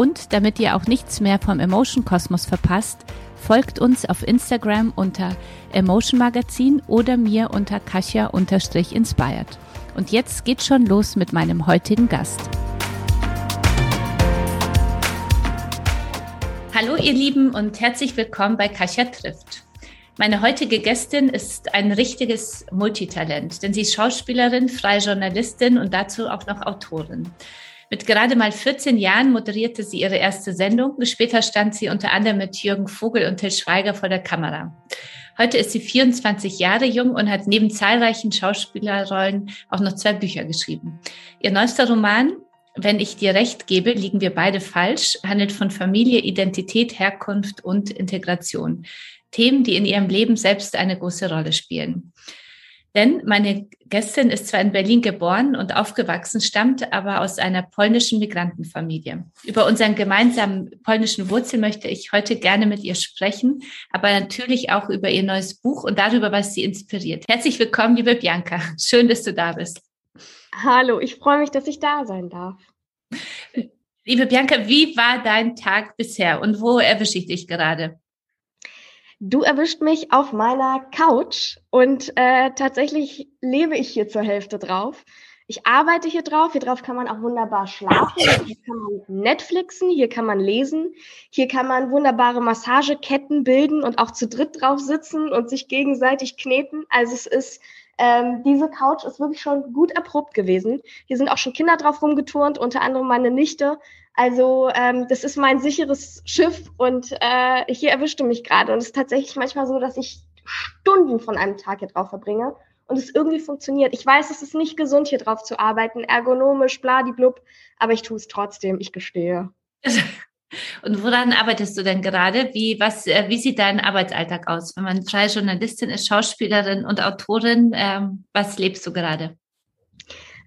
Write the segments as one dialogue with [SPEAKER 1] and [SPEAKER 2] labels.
[SPEAKER 1] Und damit ihr auch nichts mehr vom Emotion Kosmos verpasst, folgt uns auf Instagram unter Emotion Magazin oder mir unter Kasia-inspired. Und jetzt geht's schon los mit meinem heutigen Gast. Hallo ihr Lieben und herzlich willkommen bei Kasia trifft. Meine heutige Gästin ist ein richtiges Multitalent, denn sie ist Schauspielerin, freie Journalistin und dazu auch noch Autorin. Mit gerade mal 14 Jahren moderierte sie ihre erste Sendung. Später stand sie unter anderem mit Jürgen Vogel und Till Schweiger vor der Kamera. Heute ist sie 24 Jahre jung und hat neben zahlreichen Schauspielerrollen auch noch zwei Bücher geschrieben. Ihr neuester Roman, Wenn ich dir recht gebe, liegen wir beide falsch, handelt von Familie, Identität, Herkunft und Integration. Themen, die in ihrem Leben selbst eine große Rolle spielen. Denn meine Gästin ist zwar in Berlin geboren und aufgewachsen, stammt aber aus einer polnischen Migrantenfamilie. Über unseren gemeinsamen polnischen Wurzel möchte ich heute gerne mit ihr sprechen, aber natürlich auch über ihr neues Buch und darüber, was sie inspiriert. Herzlich willkommen, liebe Bianca. Schön, dass du da bist.
[SPEAKER 2] Hallo, ich freue mich, dass ich da sein darf.
[SPEAKER 1] Liebe Bianca, wie war dein Tag bisher und wo erwische ich dich gerade?
[SPEAKER 2] Du erwischt mich auf meiner Couch und äh, tatsächlich lebe ich hier zur Hälfte drauf. Ich arbeite hier drauf. Hier drauf kann man auch wunderbar schlafen. Hier kann man Netflixen. Hier kann man lesen. Hier kann man wunderbare Massageketten bilden und auch zu dritt drauf sitzen und sich gegenseitig kneten. Also es ist, ähm, diese Couch ist wirklich schon gut erprobt gewesen. Hier sind auch schon Kinder drauf rumgeturnt, unter anderem meine Nichte. Also ähm, das ist mein sicheres Schiff und äh, hier erwischte mich gerade. Und es ist tatsächlich manchmal so, dass ich Stunden von einem Tag hier drauf verbringe und es irgendwie funktioniert. Ich weiß, es ist nicht gesund, hier drauf zu arbeiten, ergonomisch, bladiblub, aber ich tue es trotzdem, ich gestehe.
[SPEAKER 1] Und woran arbeitest du denn gerade? Wie, was, äh, wie sieht dein Arbeitsalltag aus? Wenn man freie Journalistin ist, Schauspielerin und Autorin, ähm, was lebst du gerade?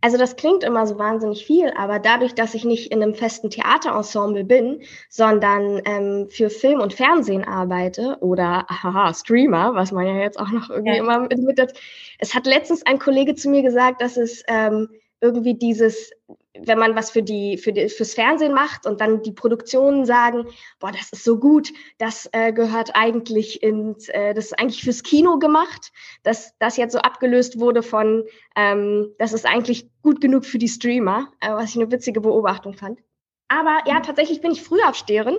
[SPEAKER 2] Also das klingt immer so wahnsinnig viel, aber dadurch, dass ich nicht in einem festen Theaterensemble bin, sondern ähm, für Film und Fernsehen arbeite oder haha, Streamer, was man ja jetzt auch noch irgendwie ja. immer mit, mit Es hat letztens ein Kollege zu mir gesagt, dass es ähm, irgendwie dieses, wenn man was für die, für die, fürs Fernsehen macht und dann die Produktionen sagen, boah, das ist so gut, das äh, gehört eigentlich ins, äh, das ist eigentlich fürs Kino gemacht, dass das jetzt so abgelöst wurde von, ähm, das ist eigentlich gut genug für die Streamer, äh, was ich eine witzige Beobachtung fand. Aber ja, tatsächlich bin ich Frühaufsteherin.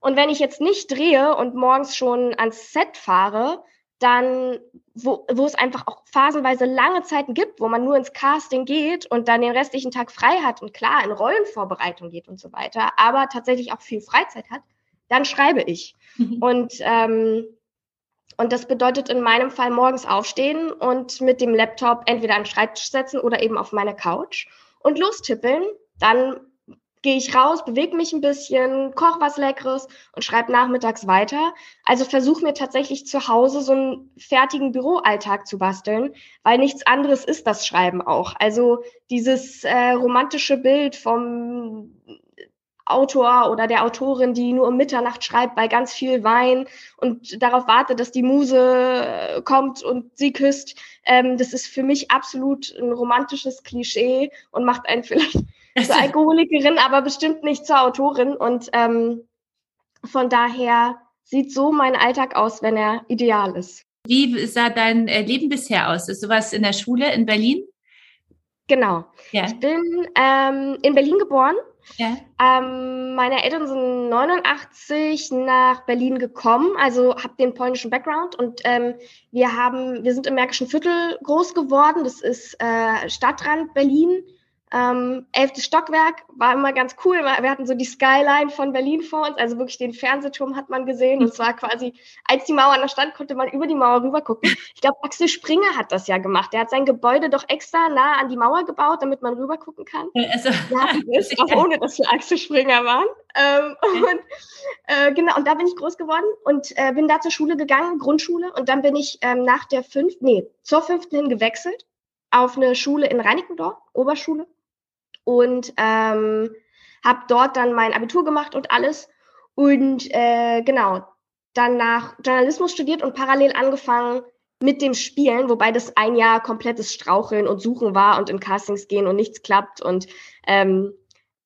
[SPEAKER 2] Und wenn ich jetzt nicht drehe und morgens schon ans Set fahre, dann, wo, wo es einfach auch phasenweise lange Zeiten gibt, wo man nur ins Casting geht und dann den restlichen Tag frei hat und klar in Rollenvorbereitung geht und so weiter, aber tatsächlich auch viel Freizeit hat, dann schreibe ich. Mhm. Und, ähm, und das bedeutet in meinem Fall morgens aufstehen und mit dem Laptop entweder an den Schreibtisch setzen oder eben auf meine Couch und lostippeln. Dann gehe ich raus, bewege mich ein bisschen, koche was Leckeres und schreibe nachmittags weiter. Also versuche mir tatsächlich zu Hause so einen fertigen Büroalltag zu basteln, weil nichts anderes ist das Schreiben auch. Also dieses äh, romantische Bild vom Autor oder der Autorin, die nur um Mitternacht schreibt bei ganz viel Wein und darauf wartet, dass die Muse äh, kommt und sie küsst. Ähm, das ist für mich absolut ein romantisches Klischee und macht einen vielleicht zur Alkoholikerin, aber bestimmt nicht zur Autorin. Und ähm, von daher sieht so mein Alltag aus, wenn er ideal ist.
[SPEAKER 1] Wie sah dein äh, Leben bisher aus? Ist sowas in der Schule in Berlin?
[SPEAKER 2] Genau. Ja. Ich bin ähm, in Berlin geboren. Ja. Ähm, meine Eltern sind 89 nach Berlin gekommen, also habe den polnischen Background und ähm, wir haben, wir sind im Märkischen Viertel groß geworden. Das ist äh, Stadtrand Berlin Ähm, elftes Stockwerk war immer ganz cool. Wir hatten so die Skyline von Berlin vor uns, also wirklich den Fernsehturm hat man gesehen. Und zwar quasi, als die Mauer da stand, konnte man über die Mauer rüber gucken. Ich glaube, Axel Springer hat das ja gemacht. Der hat sein Gebäude doch extra nah an die Mauer gebaut, damit man rüber gucken kann. Also, ja, ist auch ohne, dass wir Axel Springer waren. Ähm, und äh, genau, und da bin ich groß geworden und äh, bin da zur Schule gegangen, Grundschule. Und dann bin ich ähm, nach der fünften, nee, zur fünften hin gewechselt auf eine Schule in Reinickendorf, Oberschule und ähm, habe dort dann mein Abitur gemacht und alles. Und äh, genau, dann nach Journalismus studiert und parallel angefangen mit dem Spielen, wobei das ein Jahr komplettes Straucheln und Suchen war und in Castings gehen und nichts klappt. Und ähm,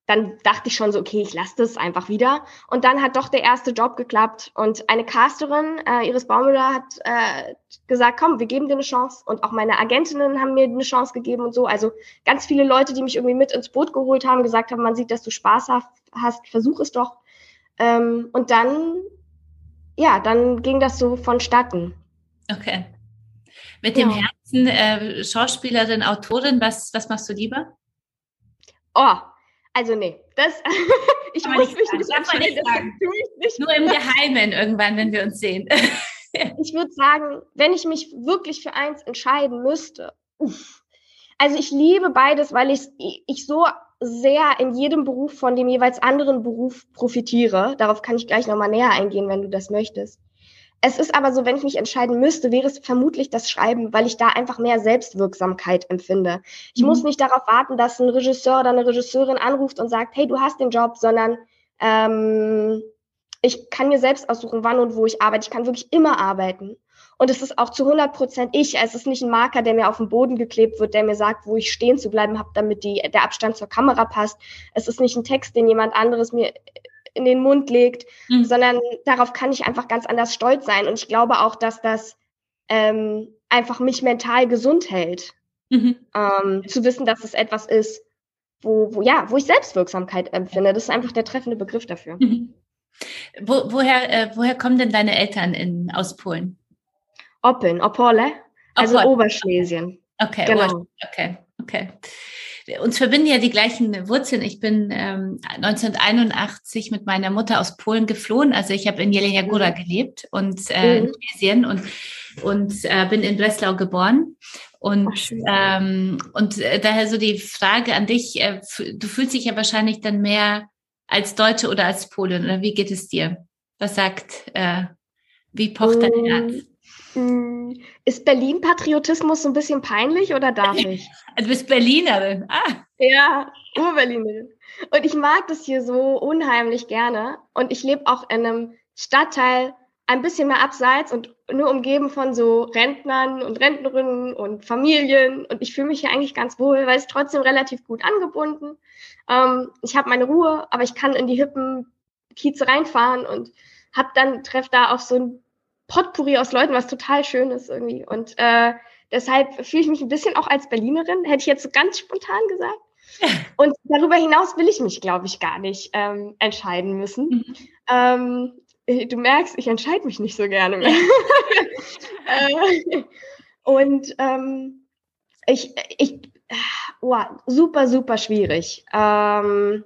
[SPEAKER 2] dann dachte ich schon so, okay, ich lasse das einfach wieder. Und dann hat doch der erste Job geklappt. Und eine Casterin, äh, Iris Baumüller, hat äh, gesagt, komm, wir geben dir eine Chance. Und auch meine Agentinnen haben mir eine Chance gegeben und so. Also ganz viele Leute, die mich irgendwie mit ins Boot geholt haben, gesagt haben, man sieht, dass du Spaß hast, versuch es doch. Ähm, und dann, ja, dann ging das so vonstatten.
[SPEAKER 1] Okay. Mit dem ja. Herzen äh, Schauspielerin, Autorin, was, was machst du lieber?
[SPEAKER 2] Oh, also nee, das ich
[SPEAKER 1] muss mich nicht entscheiden, das tue ich nicht. Nur im Geheimen irgendwann, wenn wir uns sehen.
[SPEAKER 2] ich würde sagen, wenn ich mich wirklich für eins entscheiden müsste, uff. also ich liebe beides, weil ich, ich so sehr in jedem Beruf von dem jeweils anderen Beruf profitiere. Darauf kann ich gleich nochmal näher eingehen, wenn du das möchtest. Es ist aber so, wenn ich mich entscheiden müsste, wäre es vermutlich das Schreiben, weil ich da einfach mehr Selbstwirksamkeit empfinde. Ich mhm. muss nicht darauf warten, dass ein Regisseur oder eine Regisseurin anruft und sagt, hey, du hast den Job, sondern ähm, ich kann mir selbst aussuchen, wann und wo ich arbeite. Ich kann wirklich immer arbeiten. Und es ist auch zu 100 Prozent ich. Es ist nicht ein Marker, der mir auf den Boden geklebt wird, der mir sagt, wo ich stehen zu bleiben habe, damit die, der Abstand zur Kamera passt. Es ist nicht ein Text, den jemand anderes mir in den Mund legt, mhm. sondern darauf kann ich einfach ganz anders stolz sein. Und ich glaube auch, dass das ähm, einfach mich mental gesund hält, mhm. ähm, zu wissen, dass es etwas ist, wo, wo, ja, wo ich Selbstwirksamkeit empfinde. Das ist einfach der treffende Begriff dafür. Mhm.
[SPEAKER 1] Wo, woher, äh, woher kommen denn deine Eltern in, aus Polen?
[SPEAKER 2] Oppeln, Opole, also Opole. Oberschlesien.
[SPEAKER 1] Okay, genau. okay, okay uns verbinden ja die gleichen Wurzeln. Ich bin ähm, 1981 mit meiner Mutter aus Polen geflohen. Also ich habe in Jelenia Góra mhm. gelebt und äh, mhm. in Tunesien und, und äh, bin in Breslau geboren. Und, Ach, ähm, und äh, daher so die Frage an dich, äh, du fühlst dich ja wahrscheinlich dann mehr als Deutsche oder als Polin, oder wie geht es dir? Was sagt, äh, wie pocht dein mm. Herz?
[SPEAKER 2] Hm, ist Berlin-Patriotismus so ein bisschen peinlich oder darf ich?
[SPEAKER 1] Du bist Berlinerin. Ah.
[SPEAKER 2] Ja, Urberlinerin. Und ich mag das hier so unheimlich gerne. Und ich lebe auch in einem Stadtteil ein bisschen mehr abseits und nur umgeben von so Rentnern und Rentnerinnen und Familien. Und ich fühle mich hier eigentlich ganz wohl, weil es trotzdem relativ gut angebunden. Ähm, ich habe meine Ruhe, aber ich kann in die hippen Kieze reinfahren und hab dann treff da auf so ein Potpourri aus Leuten, was total schön ist irgendwie. Und äh, deshalb fühle ich mich ein bisschen auch als Berlinerin, hätte ich jetzt so ganz spontan gesagt. Und darüber hinaus will ich mich, glaube ich, gar nicht ähm, entscheiden müssen. Mhm. Ähm, du merkst, ich entscheide mich nicht so gerne mehr. äh, und ähm, ich, ich, wow, super, super schwierig. Ähm,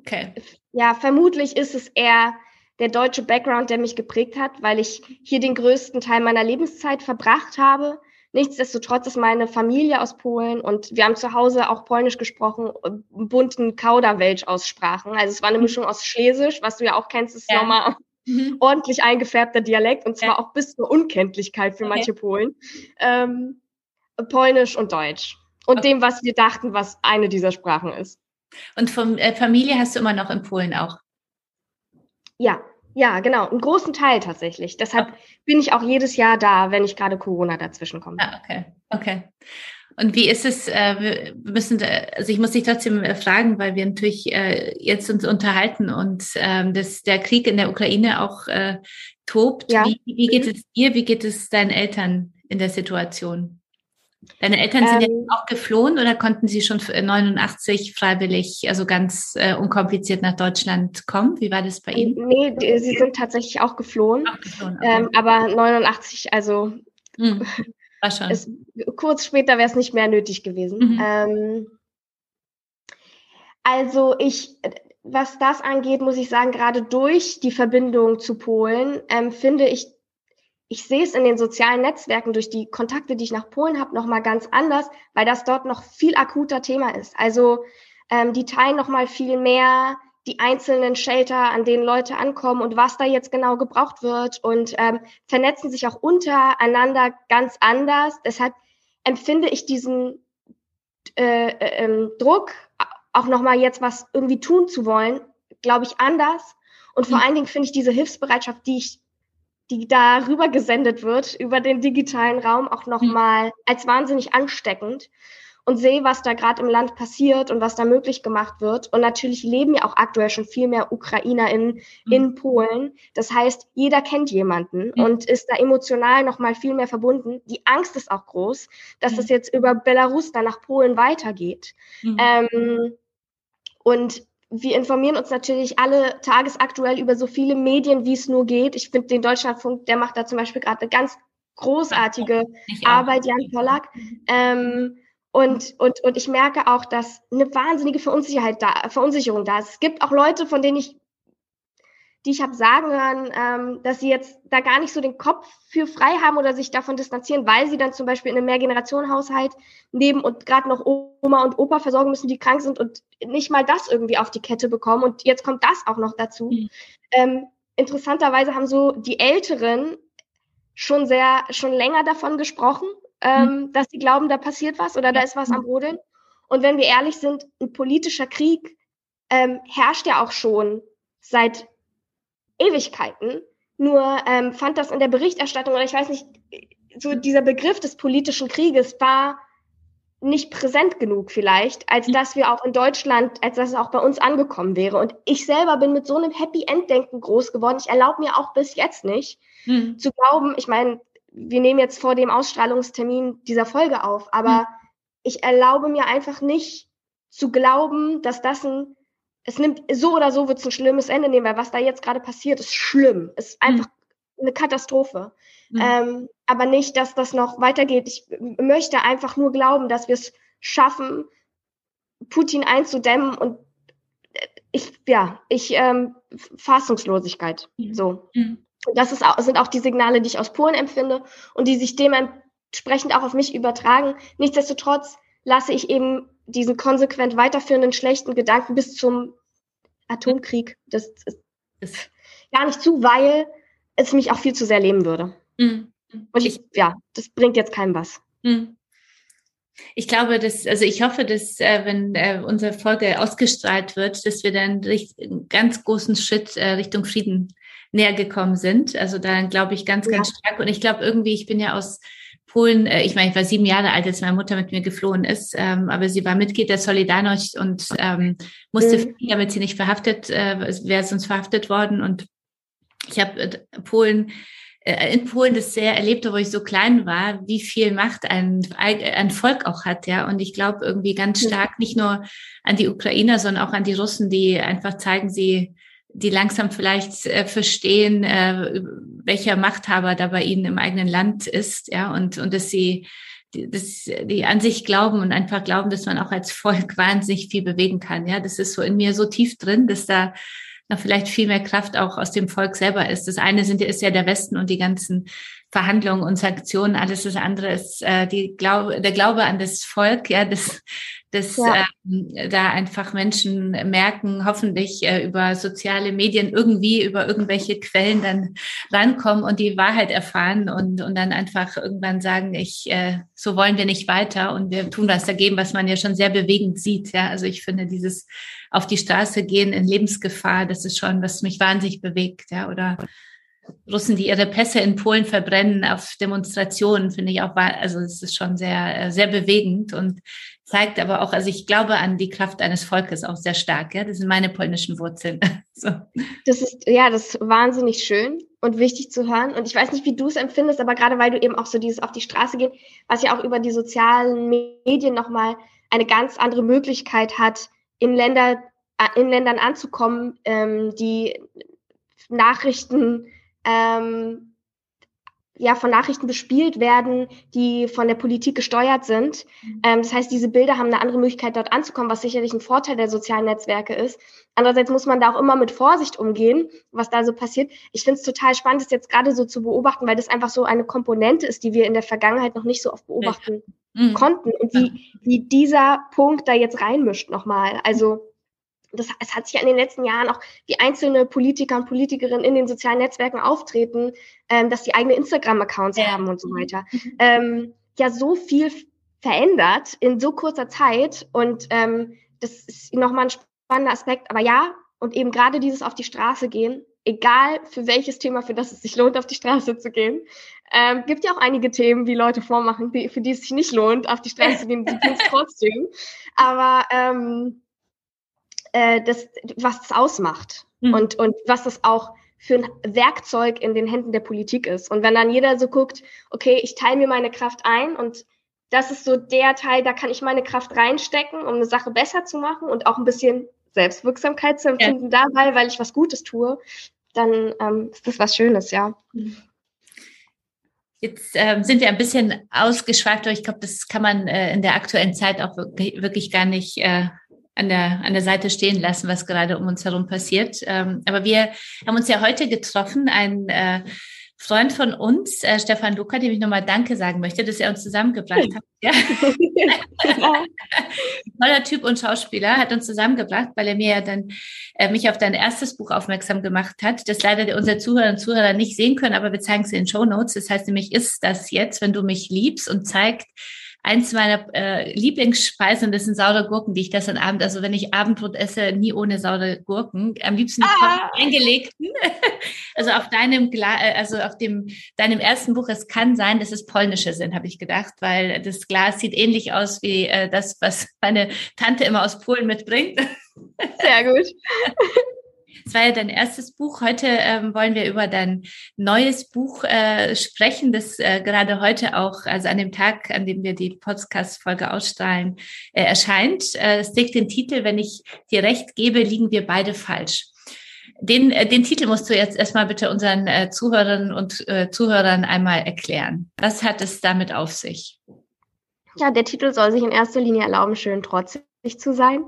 [SPEAKER 2] okay. Ja, vermutlich ist es eher der deutsche Background, der mich geprägt hat, weil ich hier den größten Teil meiner Lebenszeit verbracht habe. Nichtsdestotrotz ist meine Familie aus Polen und wir haben zu Hause auch Polnisch gesprochen, bunten Kauderwelsch-Aussprachen. Also es war eine Mischung aus Schlesisch, was du ja auch kennst, ist ja. nochmal mhm. ordentlich eingefärbter Dialekt und zwar ja. auch bis zur Unkenntlichkeit für okay. manche Polen. Ähm, Polnisch und Deutsch. Und okay. dem, was wir dachten, was eine dieser Sprachen ist.
[SPEAKER 1] Und von äh, Familie hast du immer noch in Polen auch?
[SPEAKER 2] Ja, ja, genau. Einen großen Teil tatsächlich. Deshalb okay. bin ich auch jedes Jahr da, wenn ich gerade Corona dazwischen komme.
[SPEAKER 1] Ah, okay, okay. Und wie ist es, äh, wir müssen, also ich muss dich trotzdem äh, fragen, weil wir natürlich äh, jetzt uns unterhalten und ähm, dass der Krieg in der Ukraine auch äh, tobt. Ja. Wie, wie geht mhm. es dir, wie geht es deinen Eltern in der Situation? Deine Eltern sind ähm, ja auch geflohen oder konnten sie schon 89 freiwillig, also ganz äh, unkompliziert nach Deutschland kommen? Wie war das bei Ihnen?
[SPEAKER 2] Nee, die, sie sind tatsächlich auch geflohen. Auch geflohen okay. ähm, aber 89, also hm, war schon. Es, kurz später wäre es nicht mehr nötig gewesen. Mhm. Ähm, Also ich, was das angeht, muss ich sagen, gerade durch die Verbindung zu Polen ähm, finde ich, ich sehe es in den sozialen Netzwerken durch die Kontakte, die ich nach Polen habe, noch mal ganz anders, weil das dort noch viel akuter Thema ist. Also ähm, die teilen noch mal viel mehr die einzelnen Shelter, an denen Leute ankommen und was da jetzt genau gebraucht wird und ähm, vernetzen sich auch untereinander ganz anders. Deshalb empfinde ich diesen äh, äh, ähm, Druck, auch nochmal jetzt was irgendwie tun zu wollen, glaube ich, anders. Und vor mhm. allen Dingen finde ich diese Hilfsbereitschaft, die ich, die da rüber gesendet wird über den digitalen Raum, auch nochmal mhm. als wahnsinnig ansteckend und sehe, was da gerade im Land passiert und was da möglich gemacht wird. Und natürlich leben ja auch aktuell schon viel mehr Ukrainer in, mhm. in Polen. Das heißt, jeder kennt jemanden mhm. und ist da emotional noch mal viel mehr verbunden. Die Angst ist auch groß, dass mhm. das jetzt über Belarus dann nach Polen weitergeht. Mhm. Ähm, und wir informieren uns natürlich alle tagesaktuell über so viele Medien, wie es nur geht. Ich finde den Deutschlandfunk, der macht da zum Beispiel gerade eine ganz großartige Arbeit, Jan Pollack. Ähm, und, und, und ich merke auch, dass eine wahnsinnige Verunsicherheit da, Verunsicherung da ist. Es gibt auch Leute, von denen ich, die ich habe sagen hören, ähm, dass sie jetzt da gar nicht so den Kopf für frei haben oder sich davon distanzieren, weil sie dann zum Beispiel in einem Mehrgenerationenhaushalt leben und gerade noch Oma und Opa versorgen müssen, die krank sind und nicht mal das irgendwie auf die Kette bekommen. Und jetzt kommt das auch noch dazu. Mhm. Ähm, interessanterweise haben so die Älteren schon sehr, schon länger davon gesprochen ähm, mhm. dass sie glauben, da passiert was oder da ist was am Brodeln. Und wenn wir ehrlich sind, ein politischer Krieg ähm, herrscht ja auch schon seit Ewigkeiten. Nur ähm, fand das in der Berichterstattung, oder ich weiß nicht, so dieser Begriff des politischen Krieges war nicht präsent genug vielleicht, als dass wir auch in Deutschland, als dass es auch bei uns angekommen wäre. Und ich selber bin mit so einem Happy End Denken groß geworden. Ich erlaube mir auch bis jetzt nicht mhm. zu glauben, ich meine, wir nehmen jetzt vor dem Ausstrahlungstermin dieser Folge auf, aber mhm. ich erlaube mir einfach nicht zu glauben, dass das ein, es nimmt, so oder so wird es ein schlimmes Ende nehmen, weil was da jetzt gerade passiert, ist schlimm, ist mhm. einfach mhm. eine Katastrophe. Mhm. Ähm, aber nicht, dass das noch weitergeht. Ich möchte einfach nur glauben, dass wir es schaffen, Putin einzudämmen und ich, ja, ich, ähm, Fassungslosigkeit, mhm. so. Mhm das ist auch, sind auch die Signale, die ich aus Polen empfinde und die sich dementsprechend auch auf mich übertragen. Nichtsdestotrotz lasse ich eben diesen konsequent weiterführenden schlechten Gedanken bis zum Atomkrieg das ist gar nicht zu, weil es mich auch viel zu sehr leben würde. Mhm. Und ich, ja, das bringt jetzt keinem was. Mhm.
[SPEAKER 1] Ich glaube, dass, also ich hoffe, dass, äh, wenn äh, unsere Folge ausgestrahlt wird, dass wir dann einen ganz großen Schritt äh, Richtung Frieden näher gekommen sind. Also da glaube ich ganz, ganz ja. stark. Und ich glaube irgendwie, ich bin ja aus Polen, äh, ich meine, ich war sieben Jahre alt, als meine Mutter mit mir geflohen ist, ähm, aber sie war Mitglied der Solidarność und ähm, musste mhm. fliehen, damit sie nicht verhaftet, äh, wäre sonst verhaftet worden. Und ich habe äh, Polen äh, in Polen das sehr erlebt, wo ich so klein war, wie viel Macht ein, ein Volk auch hat, ja. Und ich glaube irgendwie ganz stark nicht nur an die Ukrainer, sondern auch an die Russen, die einfach zeigen, sie die langsam vielleicht äh, verstehen, äh, welcher Machthaber da bei ihnen im eigenen Land ist, ja, und, und dass sie dass die an sich glauben und einfach glauben, dass man auch als Volk wahnsinnig viel bewegen kann. Ja, das ist so in mir so tief drin, dass da noch vielleicht viel mehr Kraft auch aus dem Volk selber ist. Das eine sind, ist ja der Westen und die ganzen Verhandlungen und Sanktionen. Alles das andere ist äh, die Glaube, der Glaube an das Volk, ja, das dass ja. ähm, da einfach Menschen merken, hoffentlich äh, über soziale Medien irgendwie über irgendwelche Quellen dann rankommen und die Wahrheit erfahren und, und dann einfach irgendwann sagen, ich, äh, so wollen wir nicht weiter und wir tun was dagegen, was man ja schon sehr bewegend sieht. Ja, also ich finde dieses auf die Straße gehen in Lebensgefahr, das ist schon, was mich wahnsinnig bewegt. Ja, oder Russen, die ihre Pässe in Polen verbrennen auf Demonstrationen, finde ich auch, also es ist schon sehr, äh, sehr bewegend und zeigt aber auch, also ich glaube an die Kraft eines Volkes auch sehr stark. Ja, das sind meine polnischen Wurzeln. so.
[SPEAKER 2] Das ist ja, das ist wahnsinnig schön und wichtig zu hören. Und ich weiß nicht, wie du es empfindest, aber gerade weil du eben auch so dieses auf die Straße gehen, was ja auch über die sozialen Medien nochmal eine ganz andere Möglichkeit hat, in Länder äh, in Ländern anzukommen, ähm, die Nachrichten ähm, ja von Nachrichten bespielt werden, die von der Politik gesteuert sind. Mhm. Ähm, das heißt, diese Bilder haben eine andere Möglichkeit, dort anzukommen, was sicherlich ein Vorteil der sozialen Netzwerke ist. Andererseits muss man da auch immer mit Vorsicht umgehen, was da so passiert. Ich finde es total spannend, das jetzt gerade so zu beobachten, weil das einfach so eine Komponente ist, die wir in der Vergangenheit noch nicht so oft beobachten mhm. konnten und wie, wie dieser Punkt da jetzt reinmischt nochmal. Also das, es hat sich ja in den letzten Jahren auch wie einzelne Politiker und Politikerinnen in den sozialen Netzwerken auftreten, ähm, dass sie eigene Instagram-Accounts ja. haben und so weiter. Mhm. Ähm, ja, so viel verändert in so kurzer Zeit und ähm, das ist nochmal ein spannender Aspekt. Aber ja, und eben gerade dieses auf die Straße gehen, egal für welches Thema, für das es sich lohnt, auf die Straße zu gehen. Ähm, gibt ja auch einige Themen, wie Leute vormachen, die, für die es sich nicht lohnt, auf die Straße zu gehen, die tun es trotzdem. Aber ähm, äh, das, was das ausmacht mhm. und, und was das auch für ein Werkzeug in den Händen der Politik ist. Und wenn dann jeder so guckt, okay, ich teile mir meine Kraft ein und das ist so der Teil, da kann ich meine Kraft reinstecken, um eine Sache besser zu machen und auch ein bisschen Selbstwirksamkeit zu empfinden ja. dabei, weil ich was Gutes tue, dann ähm, ist das was Schönes, ja.
[SPEAKER 1] Jetzt ähm, sind wir ein bisschen ausgeschweift, aber ich glaube, das kann man äh, in der aktuellen Zeit auch wirklich, wirklich gar nicht äh, an der, an der Seite stehen lassen, was gerade um uns herum passiert. Ähm, aber wir haben uns ja heute getroffen, ein äh, Freund von uns, äh, Stefan Luca, dem ich nochmal Danke sagen möchte, dass er uns zusammengebracht hat. Ja. Toller Typ und Schauspieler, hat uns zusammengebracht, weil er mir ja dann äh, mich auf dein erstes Buch aufmerksam gemacht hat, das leider unsere Zuhörer und Zuhörer nicht sehen können, aber wir zeigen es in den Show Notes. Das heißt nämlich, ist das jetzt, wenn du mich liebst und zeigt, eins meiner äh, Lieblingsspeisen, das sind saure Gurken, die ich gestern Abend, also wenn ich Abendbrot esse, nie ohne saure Gurken. Am liebsten ah. eingelegten. also auf deinem, Gla äh, also auf dem, deinem ersten Buch, es kann sein, dass es polnische sind, habe ich gedacht, weil das Glas sieht ähnlich aus wie äh, das, was meine Tante immer aus Polen mitbringt.
[SPEAKER 2] Sehr gut.
[SPEAKER 1] Es war ja dein erstes Buch. Heute ähm, wollen wir über dein neues Buch äh, sprechen, das äh, gerade heute auch, also an dem Tag, an dem wir die Podcast-Folge ausstrahlen, äh, erscheint. Äh, es trägt den Titel, wenn ich dir recht gebe, liegen wir beide falsch. Den, äh, den Titel musst du jetzt erstmal bitte unseren äh, Zuhörerinnen und äh, Zuhörern einmal erklären. Was hat es damit auf sich?
[SPEAKER 2] Ja, der Titel soll sich in erster Linie erlauben, schön trotzig zu sein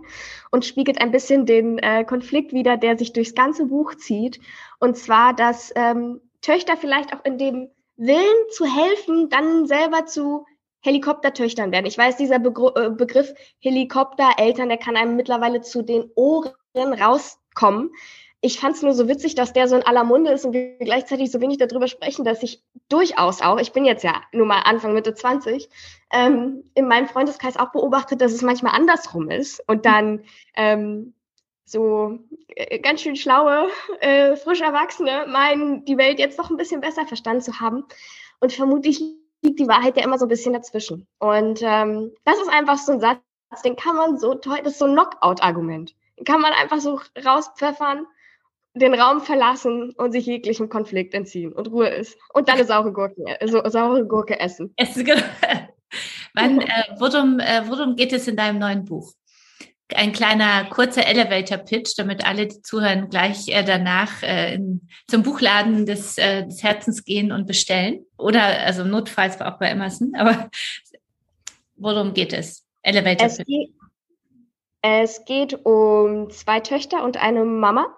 [SPEAKER 2] und spiegelt ein bisschen den äh, Konflikt wider, der sich durchs ganze Buch zieht. Und zwar, dass ähm, Töchter vielleicht auch in dem Willen zu helfen, dann selber zu Helikoptertöchtern werden. Ich weiß, dieser Begr äh, Begriff Helikoptereltern, der kann einem mittlerweile zu den Ohren rauskommen ich fand es nur so witzig, dass der so in aller Munde ist und wir gleichzeitig so wenig darüber sprechen, dass ich durchaus auch, ich bin jetzt ja nur mal Anfang Mitte 20, ähm, in meinem Freundeskreis auch beobachtet, dass es manchmal andersrum ist und dann ähm, so äh, ganz schön schlaue, äh, frisch Erwachsene meinen, die Welt jetzt doch ein bisschen besser verstanden zu haben. Und vermutlich liegt die Wahrheit ja immer so ein bisschen dazwischen. Und ähm, das ist einfach so ein Satz, den kann man so toll, das ist so ein Knockout-Argument. Den kann man einfach so rauspfeffern den Raum verlassen und sich jeglichem Konflikt entziehen und Ruhe ist. Und dann eine saure Gurke, so, saure Gurke essen.
[SPEAKER 1] essen genau. Wann, äh, worum, äh, worum geht es in deinem neuen Buch? Ein kleiner kurzer Elevator-Pitch, damit alle, die zuhören, gleich äh, danach äh, in, zum Buchladen des, äh, des Herzens gehen und bestellen. Oder also notfalls auch bei Emerson. Aber worum geht es?
[SPEAKER 2] Elevator-Pitch. Es geht um zwei Töchter und eine Mama,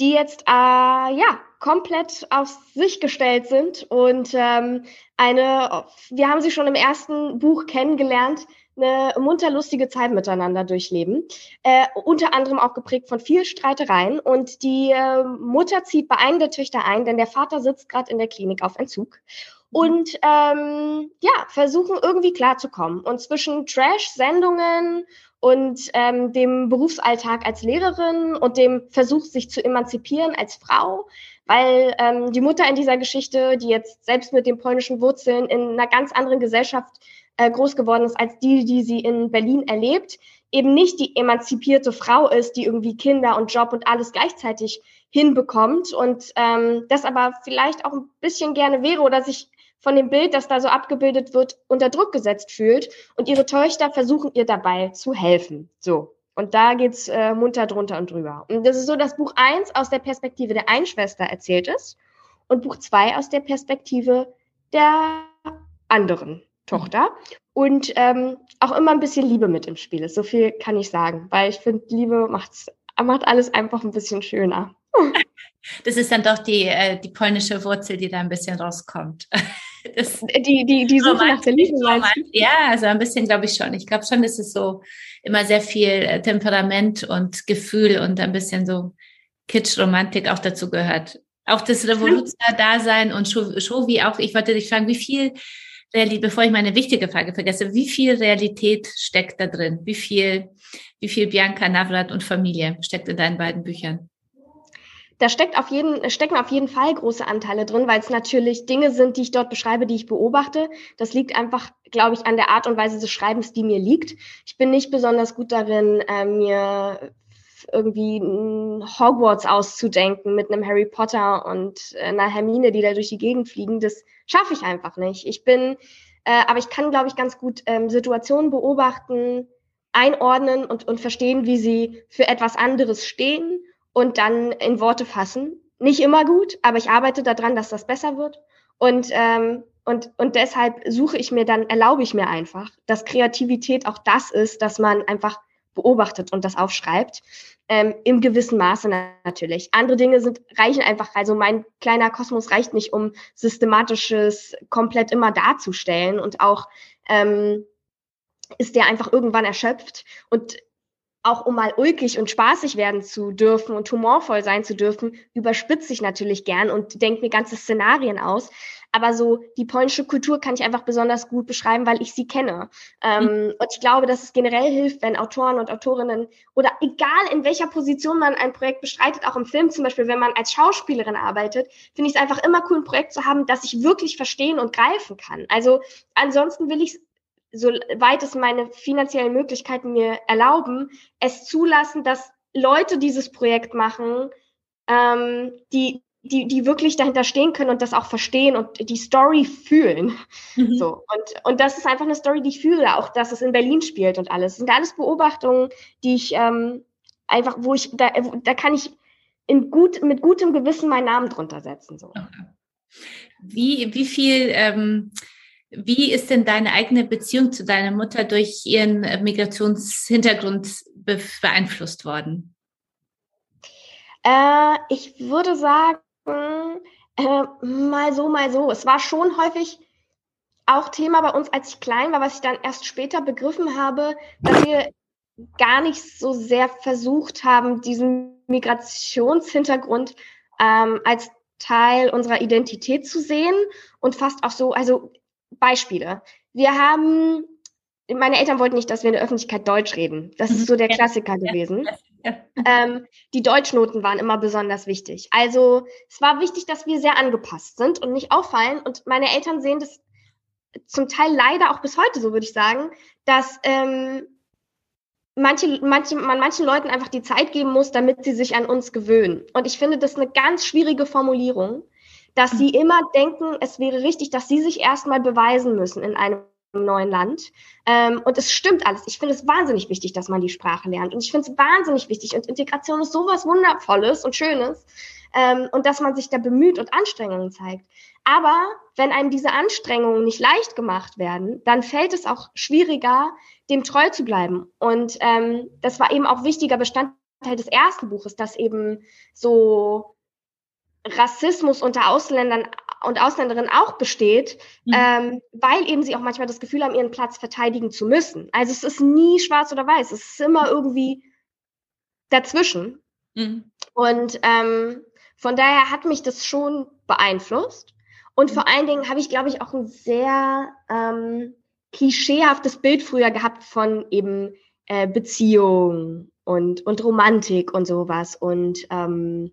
[SPEAKER 2] die jetzt äh, ja komplett auf sich gestellt sind und ähm, eine, wir haben sie schon im ersten Buch kennengelernt, eine munterlustige Zeit miteinander durchleben. Äh, unter anderem auch geprägt von viel Streitereien. Und die äh, Mutter zieht bei einem der Töchter ein, denn der Vater sitzt gerade in der Klinik auf Entzug. Mhm. Und ähm, ja, versuchen irgendwie klarzukommen. Und zwischen Trash-Sendungen und ähm, dem Berufsalltag als Lehrerin und dem Versuch, sich zu emanzipieren als Frau, weil ähm, die Mutter in dieser Geschichte, die jetzt selbst mit den polnischen Wurzeln in einer ganz anderen Gesellschaft äh, groß geworden ist als die, die sie in Berlin erlebt, eben nicht die emanzipierte Frau ist, die irgendwie Kinder und Job und alles gleichzeitig hinbekommt und ähm, das aber vielleicht auch ein bisschen gerne wäre oder sich von dem Bild, das da so abgebildet wird, unter Druck gesetzt fühlt. Und ihre Töchter versuchen ihr dabei zu helfen. So. Und da geht's äh, munter drunter und drüber. Und das ist so, dass Buch eins aus der Perspektive der einen Schwester erzählt ist und Buch zwei aus der Perspektive der anderen Tochter. Und ähm, auch immer ein bisschen Liebe mit im Spiel ist. So viel kann ich sagen, weil ich finde, Liebe macht's, macht alles einfach ein bisschen schöner.
[SPEAKER 1] Das ist dann doch die, äh, die polnische Wurzel, die da ein bisschen rauskommt.
[SPEAKER 2] Das die, die, die Suche nach der Liebe.
[SPEAKER 1] Ja, also ein bisschen glaube ich schon. Ich glaube schon, dass es so immer sehr viel äh, Temperament und Gefühl und ein bisschen so Kitsch-Romantik auch dazu gehört. Auch das Revoluzer-Dasein und wie auch, ich wollte dich fragen, wie viel Realität, bevor ich meine wichtige Frage vergesse, wie viel Realität steckt da drin? Wie viel, wie viel Bianca Navrat und Familie steckt in deinen beiden Büchern?
[SPEAKER 2] Da steckt auf jeden, stecken auf jeden Fall große Anteile drin, weil es natürlich Dinge sind, die ich dort beschreibe, die ich beobachte. Das liegt einfach, glaube ich, an der Art und Weise des Schreibens, die mir liegt. Ich bin nicht besonders gut darin, äh, mir irgendwie Hogwarts auszudenken mit einem Harry Potter und einer Hermine, die da durch die Gegend fliegen. Das schaffe ich einfach nicht. Ich bin, äh, aber ich kann, glaube ich, ganz gut ähm, Situationen beobachten, einordnen und, und verstehen, wie sie für etwas anderes stehen und dann in Worte fassen. Nicht immer gut, aber ich arbeite daran, dass das besser wird. Und, ähm, und, und deshalb suche ich mir dann, erlaube ich mir einfach, dass Kreativität auch das ist, dass man einfach beobachtet und das aufschreibt. Ähm, Im gewissen Maße natürlich. Andere Dinge sind, reichen einfach, also mein kleiner Kosmos reicht nicht, um systematisches komplett immer darzustellen und auch ähm, ist der einfach irgendwann erschöpft. Und auch um mal ulkig und spaßig werden zu dürfen und humorvoll sein zu dürfen, überspitze ich natürlich gern und denke mir ganze Szenarien aus. Aber so die polnische Kultur kann ich einfach besonders gut beschreiben, weil ich sie kenne. Ähm, mhm. Und ich glaube, dass es generell hilft, wenn Autoren und Autorinnen oder egal in welcher Position man ein Projekt bestreitet, auch im Film zum Beispiel, wenn man als Schauspielerin arbeitet, finde ich es einfach immer cool, ein Projekt zu haben, das ich wirklich verstehen und greifen kann. Also ansonsten will ich es soweit es meine finanziellen Möglichkeiten mir erlauben, es zulassen, dass Leute dieses Projekt machen, ähm, die, die, die wirklich dahinter stehen können und das auch verstehen und die Story fühlen. Mhm. So. Und, und das ist einfach eine Story, die ich fühle, auch dass es in Berlin spielt und alles. Das sind alles Beobachtungen, die ich ähm, einfach, wo ich, da, da kann ich in gut, mit gutem Gewissen meinen Namen drunter setzen. So.
[SPEAKER 1] Wie, wie viel ähm, wie ist denn deine eigene Beziehung zu deiner Mutter durch ihren Migrationshintergrund beeinflusst worden?
[SPEAKER 2] Äh, ich würde sagen, äh, mal so, mal so. Es war schon häufig auch Thema bei uns, als ich klein war, was ich dann erst später begriffen habe, dass wir gar nicht so sehr versucht haben, diesen Migrationshintergrund ähm, als Teil unserer Identität zu sehen und fast auch so, also Beispiele. Wir haben, meine Eltern wollten nicht, dass wir in der Öffentlichkeit Deutsch reden. Das ist so der Klassiker gewesen. Ähm, die Deutschnoten waren immer besonders wichtig. Also es war wichtig, dass wir sehr angepasst sind und nicht auffallen. Und meine Eltern sehen das zum Teil leider auch bis heute so, würde ich sagen, dass ähm, manche, manche, man manchen Leuten einfach die Zeit geben muss, damit sie sich an uns gewöhnen. Und ich finde das eine ganz schwierige Formulierung dass sie immer denken, es wäre richtig, dass sie sich erstmal beweisen müssen in einem neuen Land. Ähm, und es stimmt alles. Ich finde es wahnsinnig wichtig, dass man die Sprache lernt. Und ich finde es wahnsinnig wichtig. Und Integration ist sowas Wundervolles und Schönes. Ähm, und dass man sich da bemüht und Anstrengungen zeigt. Aber wenn einem diese Anstrengungen nicht leicht gemacht werden, dann fällt es auch schwieriger, dem treu zu bleiben. Und ähm, das war eben auch wichtiger Bestandteil des ersten Buches, dass eben so Rassismus unter Ausländern und Ausländerinnen auch besteht, mhm. ähm, weil eben sie auch manchmal das Gefühl haben, ihren Platz verteidigen zu müssen. Also es ist nie schwarz oder weiß, es ist immer irgendwie dazwischen. Mhm. Und ähm, von daher hat mich das schon beeinflusst. Und mhm. vor allen Dingen habe ich, glaube ich, auch ein sehr ähm, klischeehaftes Bild früher gehabt von eben äh, Beziehung und, und Romantik und sowas. Und ähm,